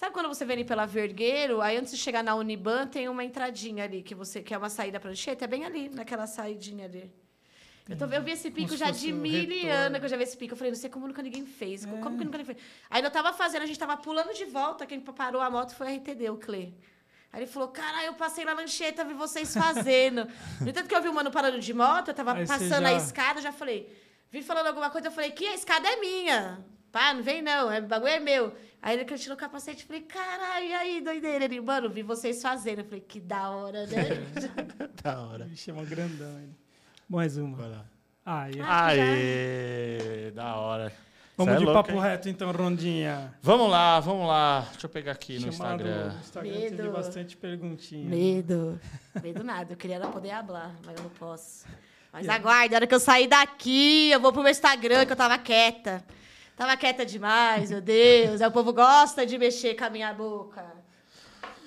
Sabe quando você vem ali pela Vergueiro, aí antes de chegar na Uniban tem uma entradinha ali, que você quer uma saída prancheta, é bem ali, naquela saidinha ali. Eu, tô, eu vi esse pico já de o mil retorno. anos que eu já vi esse pico. Eu falei, não sei como nunca ninguém fez. Como É. que nunca ninguém fez? Aí eu tava fazendo, a gente tava pulando de volta, quem parou a moto foi a RTD, o Clê. Aí ele falou, caralho, eu passei na lancheta, vi vocês fazendo. no entanto que eu vi o mano parando de moto, eu tava Aí passando a já- escada, eu já falei, vi falando alguma coisa, eu falei, que a escada é minha. Pá, não vem não, é, o bagulho é meu. Aí ele que tirou o capacete, eu falei, caralho, e aí, doideira? Ele, mano, vi vocês fazendo. Eu falei, que da hora, né? Da hora. Vixe, é uma grandão ele. Mais uma. Vai lá. Já- Aê! Da hora. Vamos Cê é de papo hein? reto então, Rondinha. Vamos lá, vamos lá. Deixa eu pegar aqui no Instagram. No Instagram teve Medo. bastante perguntinha. Medo. Medo nada. Eu queria era poder falar, mas eu não posso. Mas aguarde, a hora que eu sair daqui, eu vou pro meu Instagram, que eu tava quieta. Tava quieta demais, meu Deus. Aí o povo gosta de mexer com a minha boca.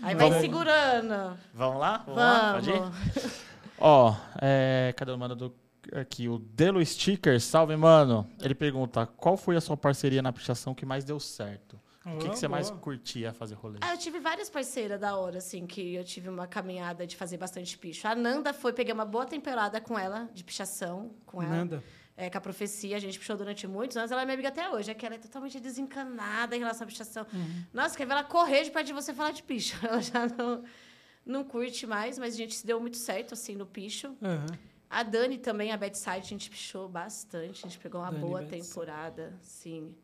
Aí vai Vamos. segurando. Vamos lá? Vamos, lá? Pode ir? Ó, é, cadê o mano do. Aqui, o Delo Sticker, salve, mano. Ele pergunta: qual foi a sua parceria na pichação que mais deu certo? O que, que você mais curtia fazer rolê? Ah, eu tive várias parceiras da hora, assim, que eu tive uma caminhada de fazer bastante picho. A Nanda foi, peguei uma boa temporada com ela, de pichação, com ela. Nanda. É, com a profecia, a gente pichou durante muitos anos, ela é minha amiga até hoje, é que ela é totalmente desencanada em relação à pichação. Nossa, quer ver ela correr de perto de você falar de picho. Ela já não, não curte mais, mas a gente se deu muito certo, assim, no picho. Aham. A Dani também, a Bedside, a gente pichou bastante, a gente pegou uma Dani boa temporada, sim.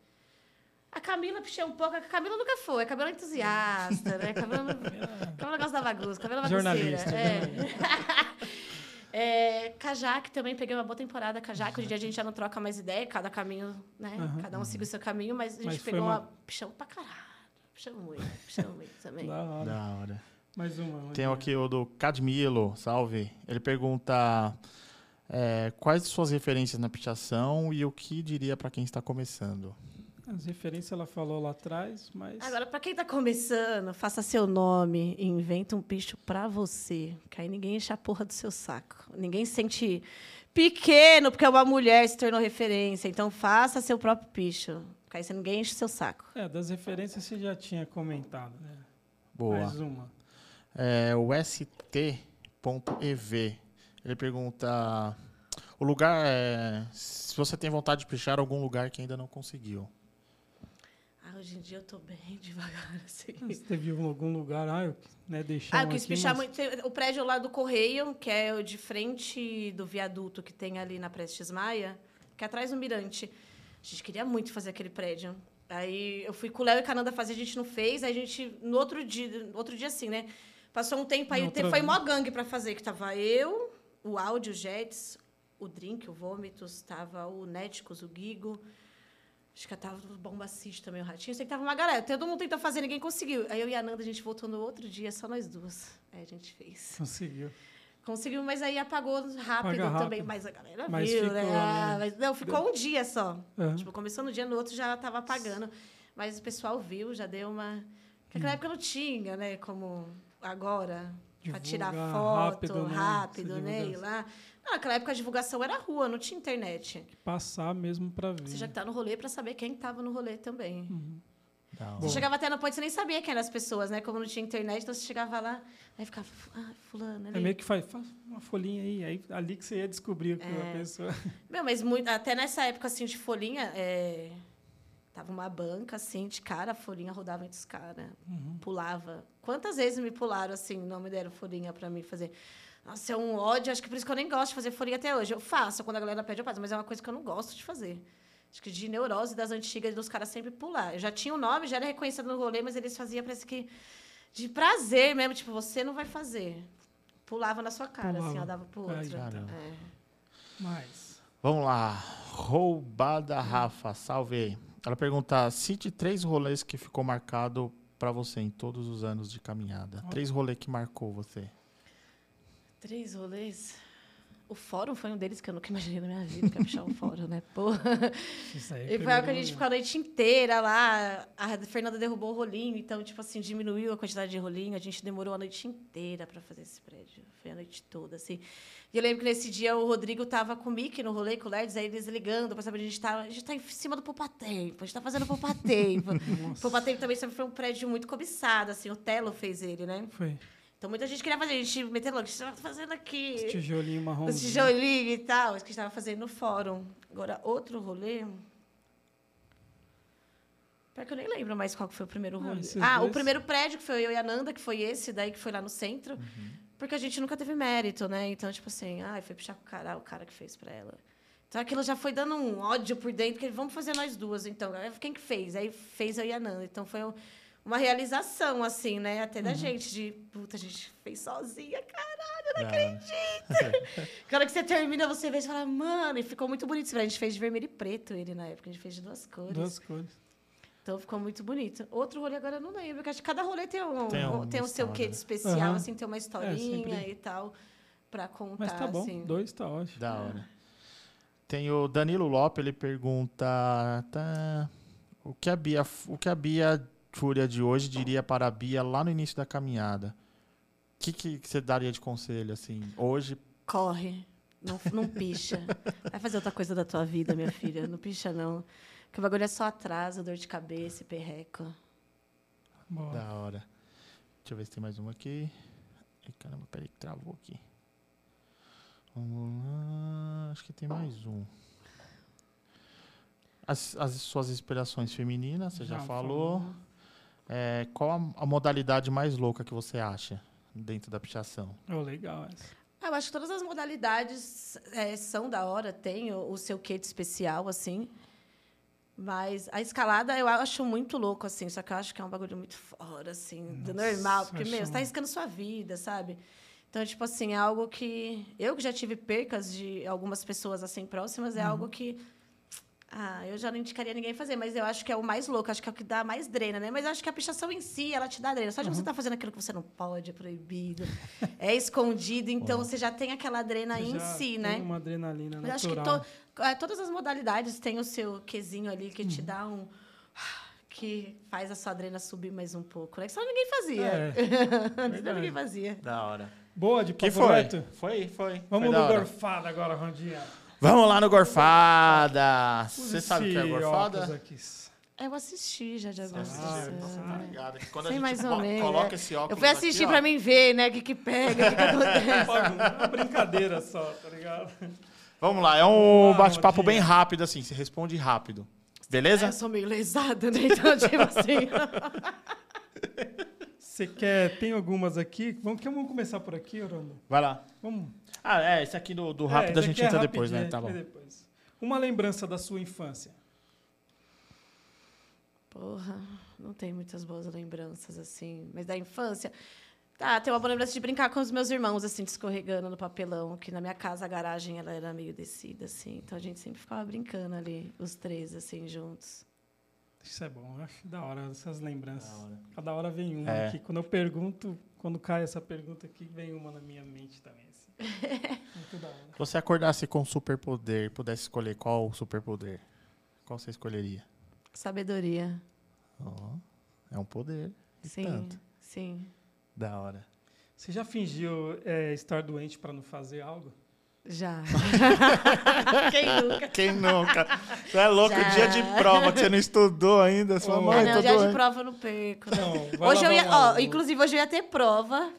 A Camila pichei um pouco, a Camila nunca foi, a Camila é entusiasta, né? A Camila, não, a Camila gosta da bagunça, a Camila é bagunceira. Jornalista, É. É, Kajak também, peguei uma boa temporada. Kajak, hoje em dia a gente já não troca mais ideia, cada caminho, né? Aham. Cada um siga o seu caminho, mas a gente Mas pegou uma- uma. Pichamos pra caralho. Pichamos muito, pichamos muito também. Da hora. Da hora. Mais uma. Tem Rondinha. aqui o do Cadmilo, salve. Ele pergunta: é, quais suas referências na pichação e o que diria pra quem está começando? As referências ela falou lá atrás, mas. Agora, pra quem tá começando, faça seu nome e inventa um picho pra você. Que aí ninguém enche a porra do seu saco. Ninguém se sente pequeno porque uma mulher se tornou referência. Então, faça seu próprio picho. Que aí você ninguém enche o seu saco. É, das referências você já tinha comentado, né? Boa. Mais uma. É, o ST.EV. Ele pergunta: o lugar é. Se você tem vontade de pichar algum lugar que ainda não conseguiu. Ah, hoje em dia eu tô bem devagar, assim. Você teve um- algum lugar, ah, eu, né, deixar Ah, eu quis aqui, pichar mas- muito. O prédio lá do Correio, que é o de frente do viaduto que tem ali na Prestes Maia, que é atrás do Mirante. A gente queria muito fazer aquele prédio. Aí eu fui com o Léo e Cananda fazer, a gente não fez. Aí a gente, no outro dia, no outro dia assim, né? Passou um tempo aí, teve- foi mó gangue pra fazer, que tava eu, o Áudio, o Jets, o Drink, o Vômitos, tava o Néticos, o Guigo. Acho que tava também, o Ratinho. Sei que tava uma galera. Todo mundo tentou fazer, ninguém conseguiu. Aí eu e a Nanda, a gente voltou no outro dia, só nós duas. Aí a gente fez. Conseguiu. Conseguiu, mas aí apagou rápido, rápido. também. Mas a galera Mas viu, ficou, né? né? Ah, mas, não, ficou um dia só. Aham. Tipo, começou no dia, no outro já tava apagando. Mas o pessoal viu, já deu uma... Porque Hum. naquela época não tinha, né? Como agora, para tirar foto rápido, rápido, né? né? Ir lá. Não, naquela época a divulgação era rua, não tinha internet. Passar mesmo pra ver. Você já tá no rolê para saber quem tava no rolê também. Uhum. Não. Você chegava até no ponto, você nem sabia quem eram as pessoas, né? Como não tinha internet, então você chegava lá, aí ficava, ah, fulano, É ali. meio que faz, faz uma folhinha aí, aí ali que você ia descobrir que É. a pessoa. Meu, mas muito, até nessa época, assim, de folhinha, é, tava uma banca, assim, de cara, a folhinha rodava entre os caras, Uhum. pulava. Quantas vezes me pularam, assim, não me deram folhinha pra mim fazer? Nossa, é um ódio, acho que por isso que eu nem gosto de fazer folhinha até hoje. Eu faço, quando a galera pede, eu faço, mas é uma coisa que eu não gosto de fazer. Acho que de neurose das antigas, dos caras sempre pular. Eu já tinha o nome, já era reconhecido no rolê, mas eles faziam, parece que, de prazer mesmo, tipo, você não vai fazer. Pulava na sua cara, assim, Pulava. ó, dava pro outro. É. Mas. Vamos lá. Roubada Rafa, salve aí. Ela pergunta: cite três rolês que ficou marcado pra você em todos os anos de caminhada. Três rolês que marcou você. Três rolês. O fórum foi um deles que eu nunca imaginei na minha vida, que puxar um fórum, né? Porra. Isso aí. E foi algo que a gente ficou a noite inteira lá. A Fernanda derrubou o rolinho, então, tipo assim, diminuiu a quantidade de rolinho. A gente demorou a noite inteira para fazer esse prédio. Foi a noite toda, assim. E eu lembro que nesse dia o Rodrigo tava com o Mickey no rolê, com o Lerdes, aí eles ligando para saber a gente tava. A gente tá em cima do Poupa Tempo, a gente tá fazendo Poupa Tempo. Nossa. Poupa Tempo também sempre foi um prédio muito cobiçado, assim. O Telo fez ele, né? Foi. Então muita gente queria fazer, a gente metendo louco, o que você tá fazendo aqui? Esse tijolinho marrom. Os tijolinhos e tal, isso que a gente estava fazendo no fórum. Agora, outro rolê. Pior que eu nem lembro mais qual que foi o primeiro Ah, rolê. Ah, o primeiro prédio, que foi eu e a Nanda, que foi esse, daí que foi lá no centro. Porque a gente nunca teve mérito, né? Então, tipo assim, ai, foi puxar com o cara, o cara que fez pra ela. Então aquilo já foi dando um ódio por dentro, que vamos fazer nós duas, então. Quem que fez? Aí fez eu e a Nanda. Então foi um- uma realização, assim, né? Até da gente, de puta, a gente fez sozinha, cara. não acredito. Que hora que você termina, você vê e fala, mano, e ficou muito bonito. A gente fez de vermelho e preto ele na época, a gente fez de duas cores. Duas cores. Então ficou muito bonito. Outro rolê agora eu não lembro, porque acho que cada rolê tem um, Tem tem, uma um seu quê de especial, Aham. assim, tem uma historinha sempre. e tal, pra contar, Mas tá bom. assim. Dois tá ótimo. Da hora. Tem o Danilo Lopes, ele pergunta: tá, o, que a Bia, o que a Bia Fúria de hoje diria para a Bia lá no início da caminhada? O que, que você daria de conselho, assim, hoje? Corre, não, não picha. Vai fazer outra coisa da tua vida, minha filha, não picha não. Porque o bagulho é só atraso, dor de cabeça e perreco. Boa. Da hora. Deixa eu ver se tem mais uma aqui. Ai, caramba, peraí que travou aqui. Vamos lá. Acho que tem mais um. As, as suas inspirações femininas, você já, falou. É, qual a, a modalidade mais louca que você acha dentro da pichação? Oh, legal essa. Ah, Eu acho que todas as modalidades é, são da hora, tem o, o seu quê de especial, assim. Mas a escalada eu acho muito louco, assim. Só que eu acho que é um bagulho muito fora, assim, do Nossa, normal. Porque, meu, você tá arriscando sua vida, sabe? Então, tipo assim, é algo que... Eu que já tive percas de algumas pessoas, assim, próximas, é algo que... Ah, eu já não indicaria ninguém fazer, mas eu acho que é o mais louco, acho que é o que dá mais drena, né? Mas eu acho que a pichação em si, ela te dá drena. Só de você estar fazendo aquilo que você não pode, é proibido, é escondido, então você já tem aquela drena Você em já si, tem né? Uma adrenalina Eu acho que to- é, todas as modalidades têm o seu quesinho ali que Uhum. te dá um. que faz a sua adrena subir mais um pouco, né? Que só ninguém fazia. É, Antes ninguém fazia. Da hora. Boa, de Que papo foi? reto. Foi, foi. Vamos foi no gorfada agora, Rondinha. Vamos lá no Gorfada. Você sabe o que é Gorfada? Eu assisti já de alguns você anos. ligado. que Quando a Sei gente mais ou menos, coloca é. esse óculos Eu fui assistir ó, mim ver, né? O que, que pega, o que, que acontece. Uma brincadeira só, tá ligado? Vamos lá, é um bate-papo bem rápido, assim. Você responde rápido. Beleza? Eu sou meio lesada, né? Então, tipo assim. Você quer. Tem algumas aqui. Vamos, vamos começar por aqui, Orlando? Vai lá. Vamos. Ah, é, esse aqui do, do rápido É, a gente é entra depois, né? Tá a bom. depois. Uma lembrança da sua infância. Porra, não tem muitas boas lembranças, assim. Mas da infância. Tá, tem uma boa lembrança de brincar com os meus irmãos, assim, escorregando no papelão, que na minha casa a garagem ela era meio descida, assim. Então a gente sempre ficava brincando ali, os três, assim, juntos. Isso é bom, eu acho da hora essas lembranças. Da hora. Cada hora vem uma É. aqui. Quando eu pergunto, quando cai essa pergunta aqui, vem uma na minha mente também. Muito da hora. Se você acordasse com superpoder, pudesse escolher qual superpoder, qual você escolheria? Sabedoria. Ó, é um poder. Sim, tanto. sim. Da hora. Você já fingiu é, estar doente para não fazer algo? Já. Quem nunca? Quem nunca? Você é louco, Já. dia de prova que você não estudou ainda, sua Oh. mãe, Ah, não, dia de doente. prova eu não perco. Não, vai Hoje lá, eu ia, ó, inclusive hoje eu ia ter prova.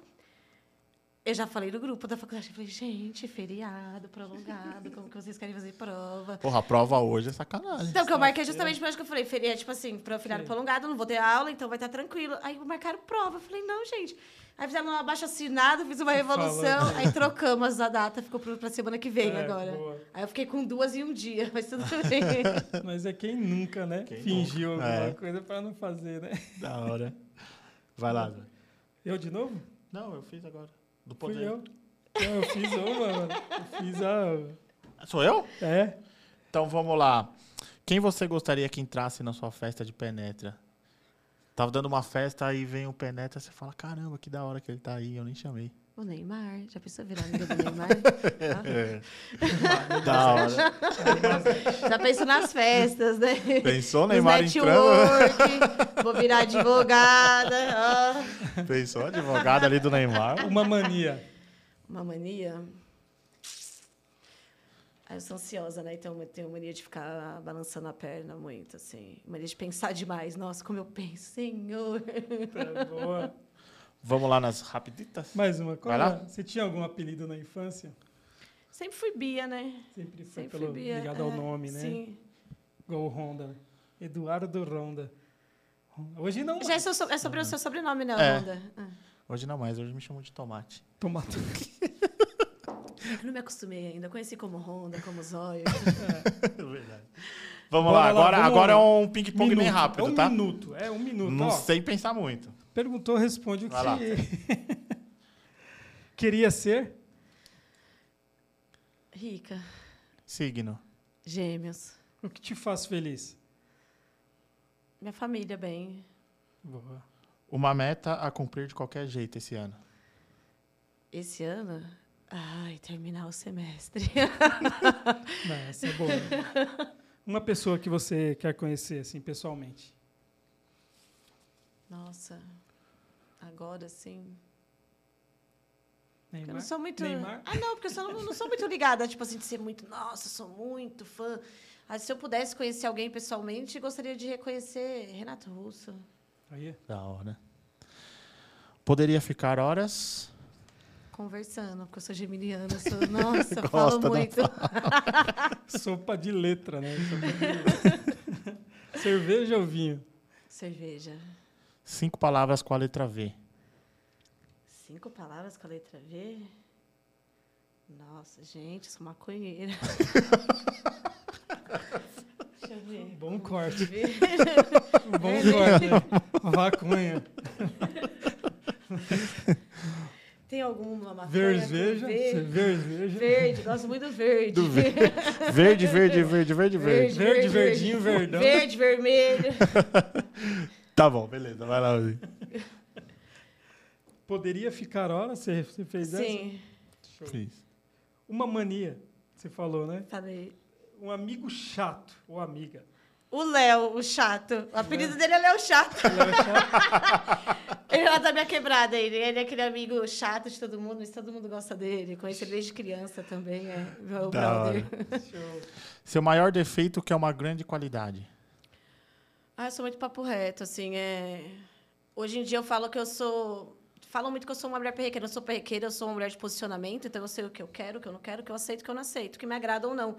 Eu já falei no grupo da faculdade, eu falei, gente, feriado, prolongado, como que vocês querem fazer prova? Porra, a prova hoje é sacanagem. Então, que eu marquei justamente por isso que eu falei, feriado, tipo assim, para feriado prolongado, não vou ter aula, então vai estar tranquilo. Aí marcaram prova, eu falei, não, gente. Aí fizeram uma abaixo assinado, fiz uma revolução, aí trocamos a data, ficou pro- pra semana que vem É, agora. boa. Aí eu fiquei com duas em um dia, mas tudo bem. Mas é quem nunca, né? Quem Fingiu nunca. alguma É. coisa pra não fazer, né? Da hora. Vai lá, Zé. Eu de novo? Não, eu fiz agora. Do Fui poder. eu. Não, eu fiz uma, mano. Eu fiz a. Sou eu? É. Então vamos lá. Quem você gostaria que entrasse na sua festa de penetra? Tava dando uma festa, aí vem o penetra, você fala, caramba, que da hora que ele tá aí, eu nem chamei. O Neymar, já pensou virar amiga do Neymar? Ah, da hora. já pensou nas festas, né? Pensou, Nos Neymar entrando? network, vou virar advogada. ó. Pensou, advogado ali do Neymar? Uma mania. Uma mania. Ah, eu sou ansiosa, né? Então eu tenho mania de ficar balançando a perna muito, assim. Mania de pensar demais. Nossa, como eu penso, senhor. Tá boa. Vamos lá nas rapiditas? Mais uma. Qual Vai lá. era? Você tinha algum apelido na infância? Sempre fui Bia, né? Sempre foi Sempre pelo, fui Bia. ligado ao é, nome, né? Sim. Igual o Honda. Eduardo Ronda. Hoje não. Já é, so- é sobre o seu sobrenome, né, É. Honda? Ah. Hoje não mais, hoje me chamam de tomate. Tomate. Eu não me acostumei ainda. Conheci como Honda, como Zóio. Verdade. Vamos Bora lá, lá, agora, vamos agora é lá. um ping-pong bem rápido, é um tá? minuto. É um minuto. Não ó. sei pensar muito. Perguntou, responde o que Vai lá. queria ser. Rica. Signo. Gêmeos. O que te faz feliz? Minha família, bem. Boa. Uma meta a cumprir de qualquer jeito esse ano. Esse ano. Ai, terminar o semestre. Não, essa é boa. Uma pessoa que você quer conhecer, assim, pessoalmente. Nossa. Agora sim. Neymar? Eu não sou muito. Neymar? Ah, não, porque eu só não, não sou muito ligada, tipo assim, de ser muito. Nossa, sou muito fã. Ah, se eu pudesse conhecer alguém pessoalmente, gostaria de reconhecer Renato Russo. Aí. Da hora. Poderia ficar horas. Conversando, porque eu sou geminiana, sou. Nossa, Gosta, falo muito. Sopa de letra, né? Sopa de letra. Cerveja ou vinho? Cerveja. Cinco palavras com a letra V. Cinco palavras com a letra V? Nossa, gente, sou maconheira. Deixa eu ver. Bom corte. Ver. Bom corte. né? Vaconha. Tem alguma maconha? com Verveja. V? Verveja. Verde, gosto muito do verde. Do verde. Verde, verde, verde, verde, verde. Verde, verdinho, verdão. Verde, vermelho. Tá bom, beleza. Vai lá. Poderia ficar hora? Você, você fez essa? Sim, Show. Fiz. Uma mania, você falou, né? falei. Um amigo chato ou amiga. O Léo, o chato. O apelido dele é Léo Chato. Léo chato. Ele é lá da minha quebrada, ele. Ele é aquele amigo chato de todo mundo, mas todo mundo gosta dele. Conheço ele desde criança também, é meu Da brother. Show. Seu maior defeito que é uma grande qualidade. Ah, eu sou muito papo reto, assim, é... Hoje em dia eu falo que eu sou... Falam muito que eu sou uma mulher perrequeira. Eu não sou perrequeira, eu sou uma mulher de posicionamento, então eu sei o que eu quero, o que eu não quero, o que eu aceito, o que eu não aceito, o que me agrada ou não.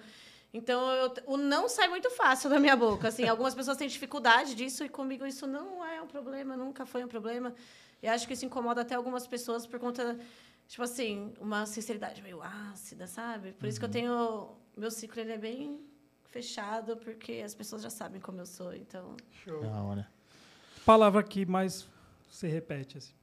Então, eu- o não sai muito fácil da minha boca. Assim, algumas pessoas têm dificuldade disso e comigo isso não é um problema, nunca foi um problema. E acho que isso incomoda até algumas pessoas por conta, tipo assim, uma sinceridade meio ácida, sabe? Por isso que eu tenho... Meu ciclo ele é bem fechado, porque as pessoas já sabem como eu sou, então... Show. Da hora. Palavra que mais você repete, assim.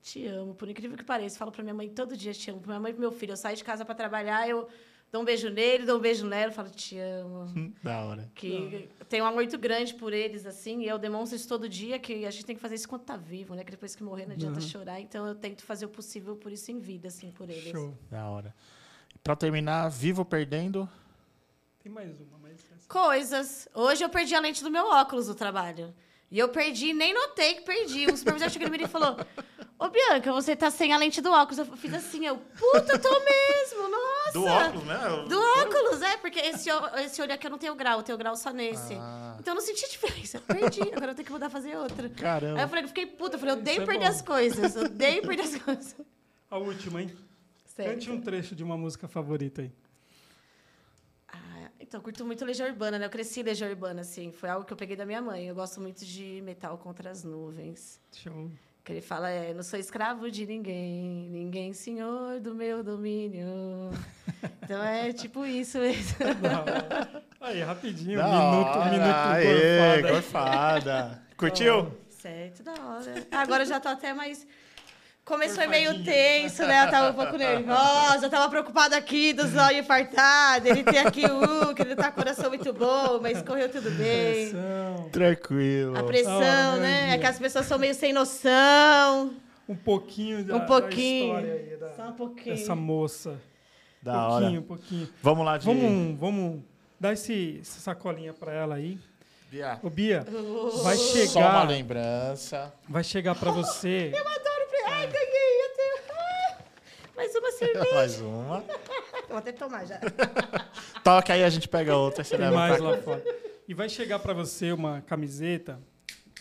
Te amo, por incrível que pareça. Falo pra minha mãe todo dia, te amo. Pra minha mãe e pro meu filho. Eu saio de casa para trabalhar, eu dou um beijo nele, dou um beijo nela, eu falo, te amo. Da hora. Que tenho um amor muito grande por eles, assim, e eu demonstro isso todo dia, que a gente tem que fazer isso enquanto tá vivo, né? Que depois que morrer não adianta Uhum. chorar. Então eu tento fazer o possível por isso em vida, assim, por eles. Show. Da hora. Pra terminar, vivo perdendo. Tem mais uma, mas... essa- Coisas. Hoje eu perdi a lente do meu óculos do trabalho. E eu perdi, nem notei que perdi. O supervisor chegou em mim e falou: Ô, Bianca, você tá sem a lente do óculos. Eu fiz assim, eu, puta, tô mesmo, nossa. Do óculos, né? Do óculos, é, porque esse, esse olho aqui eu não tenho grau, eu tenho grau só nesse. Ah. Então eu não senti diferença. Perdi, agora eu tenho que mudar fazer outra. Caramba. Aí eu falei, fiquei puta, eu falei, eu odeio é perder bom. as coisas, eu odeio perder as coisas. A última, hein? Cante um trecho de uma música favorita aí. Então, eu curto muito Legião Urbana, né? Eu cresci Legião Urbana, assim. Foi algo que eu peguei da minha mãe. Eu gosto muito de Metal contra as Nuvens. Show. Que ele fala é, não sou escravo de ninguém, ninguém senhor do meu domínio. Então é tipo isso mesmo. Da hora. Aí, rapidinho. Da minuto, hora. minuto Aê, gorfada. gorfada. Curtiu? Certo, da hora. Agora eu já tô até mais. Começo foi meio tenso, né? Eu tava um pouco nervosa, eu tava preocupada aqui do zóio infartado. Ele tem aqui o que ele tá com o coração muito bom, mas correu tudo bem. Pressão. Tranquilo. A pressão, hora, né? É que as pessoas são meio sem noção. Um pouquinho da, Um pouquinho. da história aí, da- Só um pouquinho. dessa moça. Da pouquinho, hora. um pouquinho. Vamos lá de... Vamos, vamos dar esse, essa sacolinha pra ela aí. Bia, Ô, Bia, vai Só uma chegar, lembrança. vai chegar pra você. Eu adoro. Ai, ganhei. Eu tenho... Ah, mais uma cerveja. Mais uma. Eu vou até tomar já. Toca aí, a gente pega outra. Você Tem leva mais pra lá fora. E vai chegar pra você uma camiseta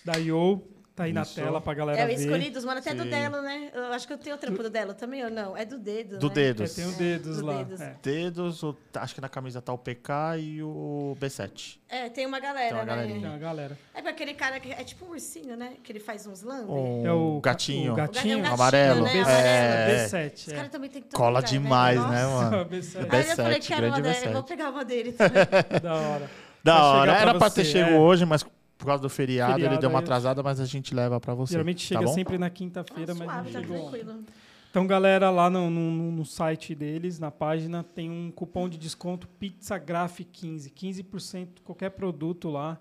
da Yo. Tá aí na Isso. tela pra galera É, o ver. escolhidos, mano, até do Sim. Delo, né? Eu acho que eu tenho o trampo do Delo também, ou não? É do dedo, Do né? É, Dedos. tem o dedos do lá. Dedos. é. Dedos, o- acho que na camisa tá o PK e o B7. É, tem uma galera, Tem uma né? Tem uma galera. É pra aquele cara que é tipo um ursinho, né? Que ele faz uns lambe. Um É o gatinho. o gatinho. O gatinho, amarelo. né? B7, É. B7, Esse é. cara também tem que Cola lugar, demais, Nossa. né, mano? B7. Aí eu B7, falei, quero uma dele, B7. vou pegar uma dele também. Da hora. Da hora. Era pra ter chego é. hoje, mas por causa do feriado, ele Feriado, deu uma aí- atrasada, mas a gente leva pra você. Geralmente chega tá bom? sempre na quinta-feira, mas não Suave, tá chegou ontem. tranquilo. Então, galera, lá no, no- no site deles, na página, tem um cupom de desconto PizzaGraph15. 15% qualquer produto lá.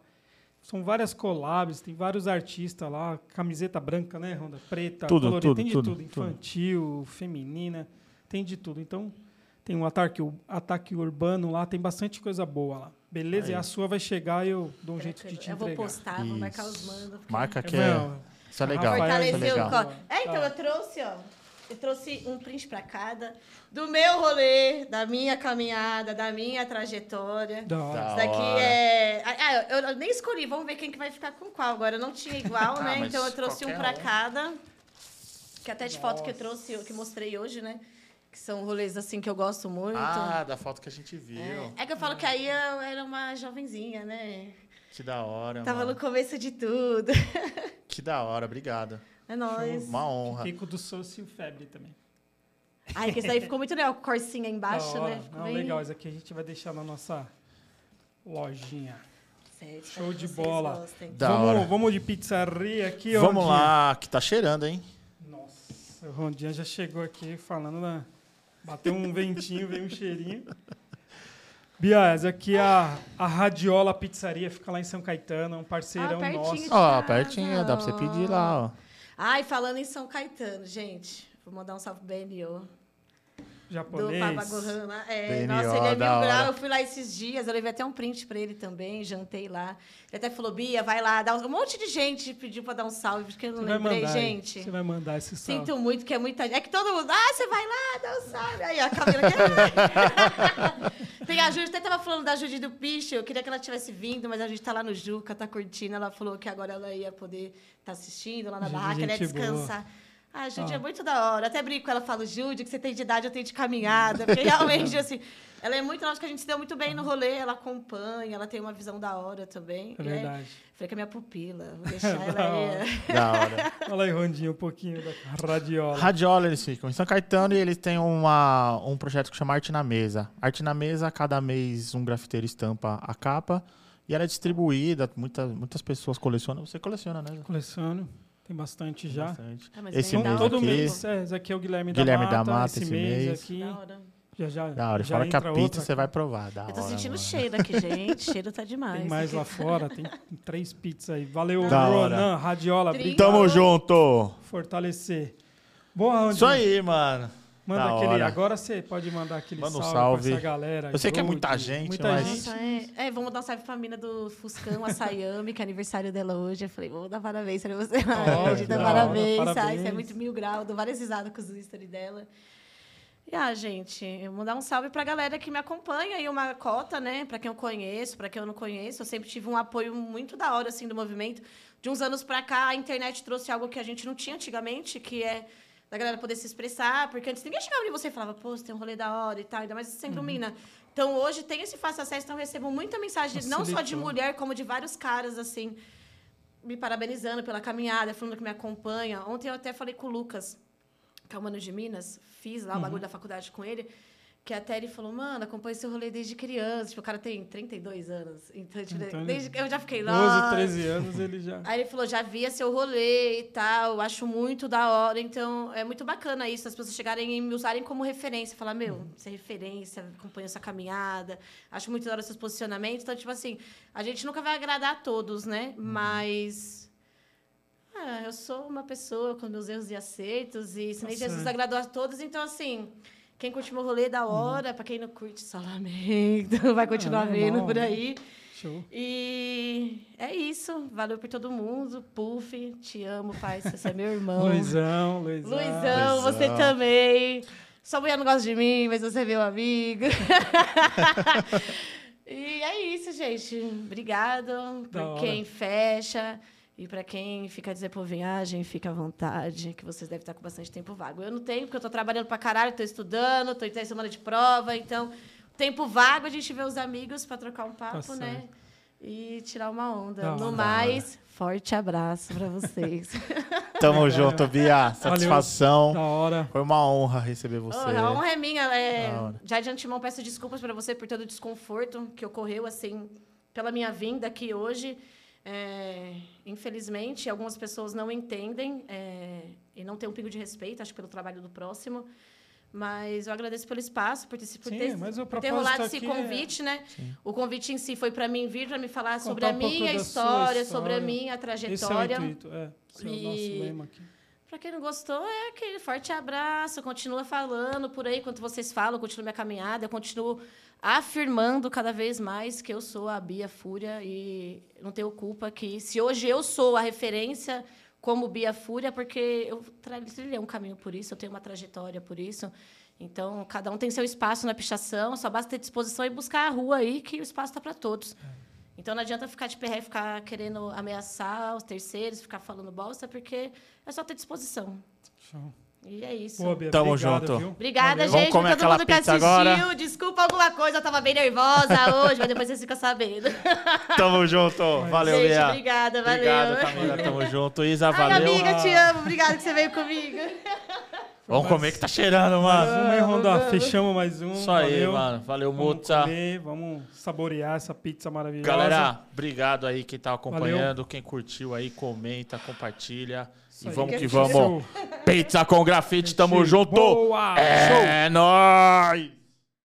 São várias collabs, tem vários artistas lá. Camiseta branca, né, Ronda? Preta, Tudo, colorida. tudo, tem de tudo, tudo. Infantil, feminina, tem de tudo. Então, tem um ataque, ataque urbano lá, tem bastante coisa boa lá. Beleza? Aí. E a sua vai chegar e eu dou um jeito de te eu vou entregar. postar, vou marcar os mandos. Marca que É, é. Isso é legal. Rafael, Isso é Fortalecer o legal. corpo. É, então Tá. eu trouxe, ó. Eu trouxe um print pra cada do meu rolê, da minha caminhada, da minha trajetória. Da hora. Isso daqui é. Ah, eu, eu nem escolhi, vamos ver quem que vai ficar com qual. Agora eu não tinha igual, Ah, né? Então eu trouxe um um. cada. Que até de foto que eu trouxe, que mostrei hoje, né? Que são rolês assim que eu gosto muito. Ah, da foto que a gente viu. é. É que eu falo que aí eu era uma jovenzinha, né? Que da hora, Tava mano. no começo de tudo. Que da hora, obrigado. É nóis. Uma honra. Fico do Sócio Febre também. Ai, que esse daí ficou muito legal, corcinha embaixo, Da hora. né? Ficou Não, bem- legal, isso aqui a gente vai deixar na nossa lojinha. Certo, Show de bola. gostem. Da hora. vamos, vamos de pizzaria aqui, ó. Vamos Rondinha. lá, que tá cheirando, hein? Nossa, o Rondinha já chegou aqui falando na... Bateu um ventinho, veio um cheirinho. Bia, essa aqui é a, a Radiola Pizzaria, fica lá em São Caetano, é um parceirão Ah, nosso. Ó, casa, pertinho, dá pra você pedir lá, ó. Ai, falando em São Caetano, gente. Vou mandar um salve pro BNO. Do Japonês. Papagohan lá. É, nossa, ele é da mil grau. hora. Eu fui lá esses dias, eu levei até um print pra ele também, jantei lá. Ele até falou, Bia, vai lá. Dá um... um monte de gente pediu pra dar um salve, porque eu não Você lembrei, mandar, gente. Você vai mandar esse salve. Sinto muito, que é muita gente. É que todo mundo, ah, você vai lá, dá um salve. Aí a Camila. Tem a Júlia, até tava falando da Judy do Picho, eu queria que ela tivesse vindo, mas a gente tá lá no Juca, tá curtindo. Ela falou que agora ela ia poder estar assistindo lá na Judy, barraca, ela ia gente boa. Descansar. Ah, a Judy Ah. é muito da hora. Até brinco com ela, falo, Judy, que você tem de idade, eu tenho de caminhada. Porque realmente, assim, ela é muito, acho que a gente se deu muito bem no rolê, ela acompanha, ela tem uma visão da hora também. É verdade. Falei que é minha pupila, vou deixar Da ela hora. aí. Da hora. Fala aí, Rondinha, um pouquinho da Radiola. Radiola, eles ficam em São Caetano e eles têm uma, um projeto que chama Arte na Mesa. Arte na Mesa, cada mês um grafiteiro estampa a capa e ela é distribuída, muita, muitas pessoas colecionam. Você coleciona, né? Coleciono, tem bastante já. Bastante. Ah, mas Esse da mês todo aqui- mês, é, esse aqui é o Guilherme, Guilherme da Mata, da Mata, esse, esse mês, mês. aqui, Da hora. já já Da hora. já Fora que a pizza outra você vai provar. Da Eu tô hora, sentindo mano. cheiro aqui, gente. cheiro tá demais. Tem mais lá fora, tem três pizzas aí. Valeu, Da hora. Ronan, Radiola, Tamo junto! fortalecer. Boa. Isso aí, mano. Manda Da aquele. hora. Agora você pode mandar aquele Manda um salve, salve. pra essa galera. Eu sei que é muita gente, Muita mas- gente. É, é, vamos dar um salve pra mina do Fuscão, a Sayami, que é aniversário dela hoje. Eu falei, vou dar parabéns pra você. Que Gita, da hora, parabéns. parabéns. Ai, você é muito mil grau. Dou várias risadas com os stories dela. E, ah, gente, eu vou dar um salve pra galera que me acompanha aí, uma cota, né? Pra quem eu conheço, pra quem eu não conheço. Eu sempre tive um apoio muito da hora, assim, do movimento. De uns anos pra cá, a internet trouxe algo que a gente não tinha antigamente, que é da galera poder se expressar, porque antes ninguém chegava em você e falava, pô, você tem um rolê da hora e tal, ainda mais sendo Uhum. mina. Então, hoje tem esse fácil acesso, então eu recebo muita mensagem, não só de mulher, como de vários caras, assim, me parabenizando pela caminhada, falando que me acompanha. Ontem eu até falei com o Lucas, que é o mano de Minas, fiz lá o Uhum. bagulho da faculdade com ele, que até ele falou, mano, acompanho seu rolê desde criança. Tipo, o cara tem 32 anos. Então, tipo, Então, desde eu já fiquei, 12, nossa. 13 anos ele já. Aí ele falou, já via seu rolê e tal, acho muito da hora. Então, é muito bacana isso, as pessoas chegarem e me usarem como referência. Falar, meu, você é referência, acompanha essa caminhada. Acho muito da hora seus posicionamentos. Então, tipo assim, a gente nunca vai agradar a todos, né? Mas... ah, eu sou uma pessoa com meus erros e acertos. E se Tá nem Jesus agradou a todos, então, assim... Quem curte meu rolê, da Uhum. hora. Pra quem não curte, só lamento. Vai continuar normal, vendo por né? aí. Show. E é isso. Valeu por todo mundo. Puff, te amo, pai. Você é meu irmão. Luizão, Luizão. Luizão, você Luizão. também. Sua mulher não gosta de mim, mas você é meu amigo. e é isso, gente. Obrigado Da por hora. quem fecha. E para quem fica a dizer por viagem, fica à vontade, que vocês devem estar com bastante tempo vago. Eu não tenho, porque eu estou trabalhando para caralho, estou estudando, estou em três semanas de prova, então, tempo vago, a gente vê os amigos para trocar um papo, né? Tá certo. E tirar uma onda. Da no hora. mais, forte abraço para vocês. Tamo junto, Bia. Satisfação. Da hora. Foi uma honra receber você. Oh, a honra é minha. é, já de antemão peço desculpas para você por todo o desconforto que ocorreu assim pela minha vinda aqui hoje. É, infelizmente, algumas pessoas não entendem é, e não têm um pingo de respeito, acho, pelo trabalho do próximo. Mas eu agradeço pelo espaço, por Sim, ter, por ter rolado esse é- convite, né? O convite em si foi para mim vir para me falar sobre a um minha sua história, sobre a história. minha Esse é o trajetória. intuito, é. Esse é o nosso lema aqui. Pra quem não gostou, é aquele forte abraço. Continua falando por aí, enquanto vocês falam, eu continuo minha caminhada, eu continuo afirmando cada vez mais que eu sou a Bia Fúria e não tenho culpa que se hoje eu sou a referência como Bia Fúria, porque eu trilhei um caminho por isso, eu tenho uma trajetória por isso. Então, cada um tem seu espaço na pichação, só basta ter disposição e buscar a rua aí, que o espaço está para todos. Então não adianta ficar de perré, ficar querendo ameaçar os terceiros, ficar falando bosta, porque é só ter disposição. Show. E é isso. Pô, Bia, Tamo obrigado, junto. viu? Obrigada, Valeu. Vamos gente, comer por todo aquela mundo que pizza assistiu. agora? Desculpa alguma coisa, eu tava bem nervosa hoje, mas depois vocês ficam sabendo. Tamo junto. Valeu, gente, Bia. obrigada, valeu. Obrigado, Camila. Tamo junto. Isa, Ai, valeu. amiga, te amo. Obrigada que você veio comigo. Vamos comer que tá cheirando, Mais mano. um, hein, vamos. Fechamos mais um. Isso aí, valeu. mano. Valeu, Vamos Mutsa. comer, vamos saborear essa pizza maravilhosa. Galera, obrigado aí quem tá acompanhando, quem curtiu aí, comenta, compartilha. Isso e vamos que Show. vamos. Pizza com grafite, tamo junto. Boa! Show! É nóis!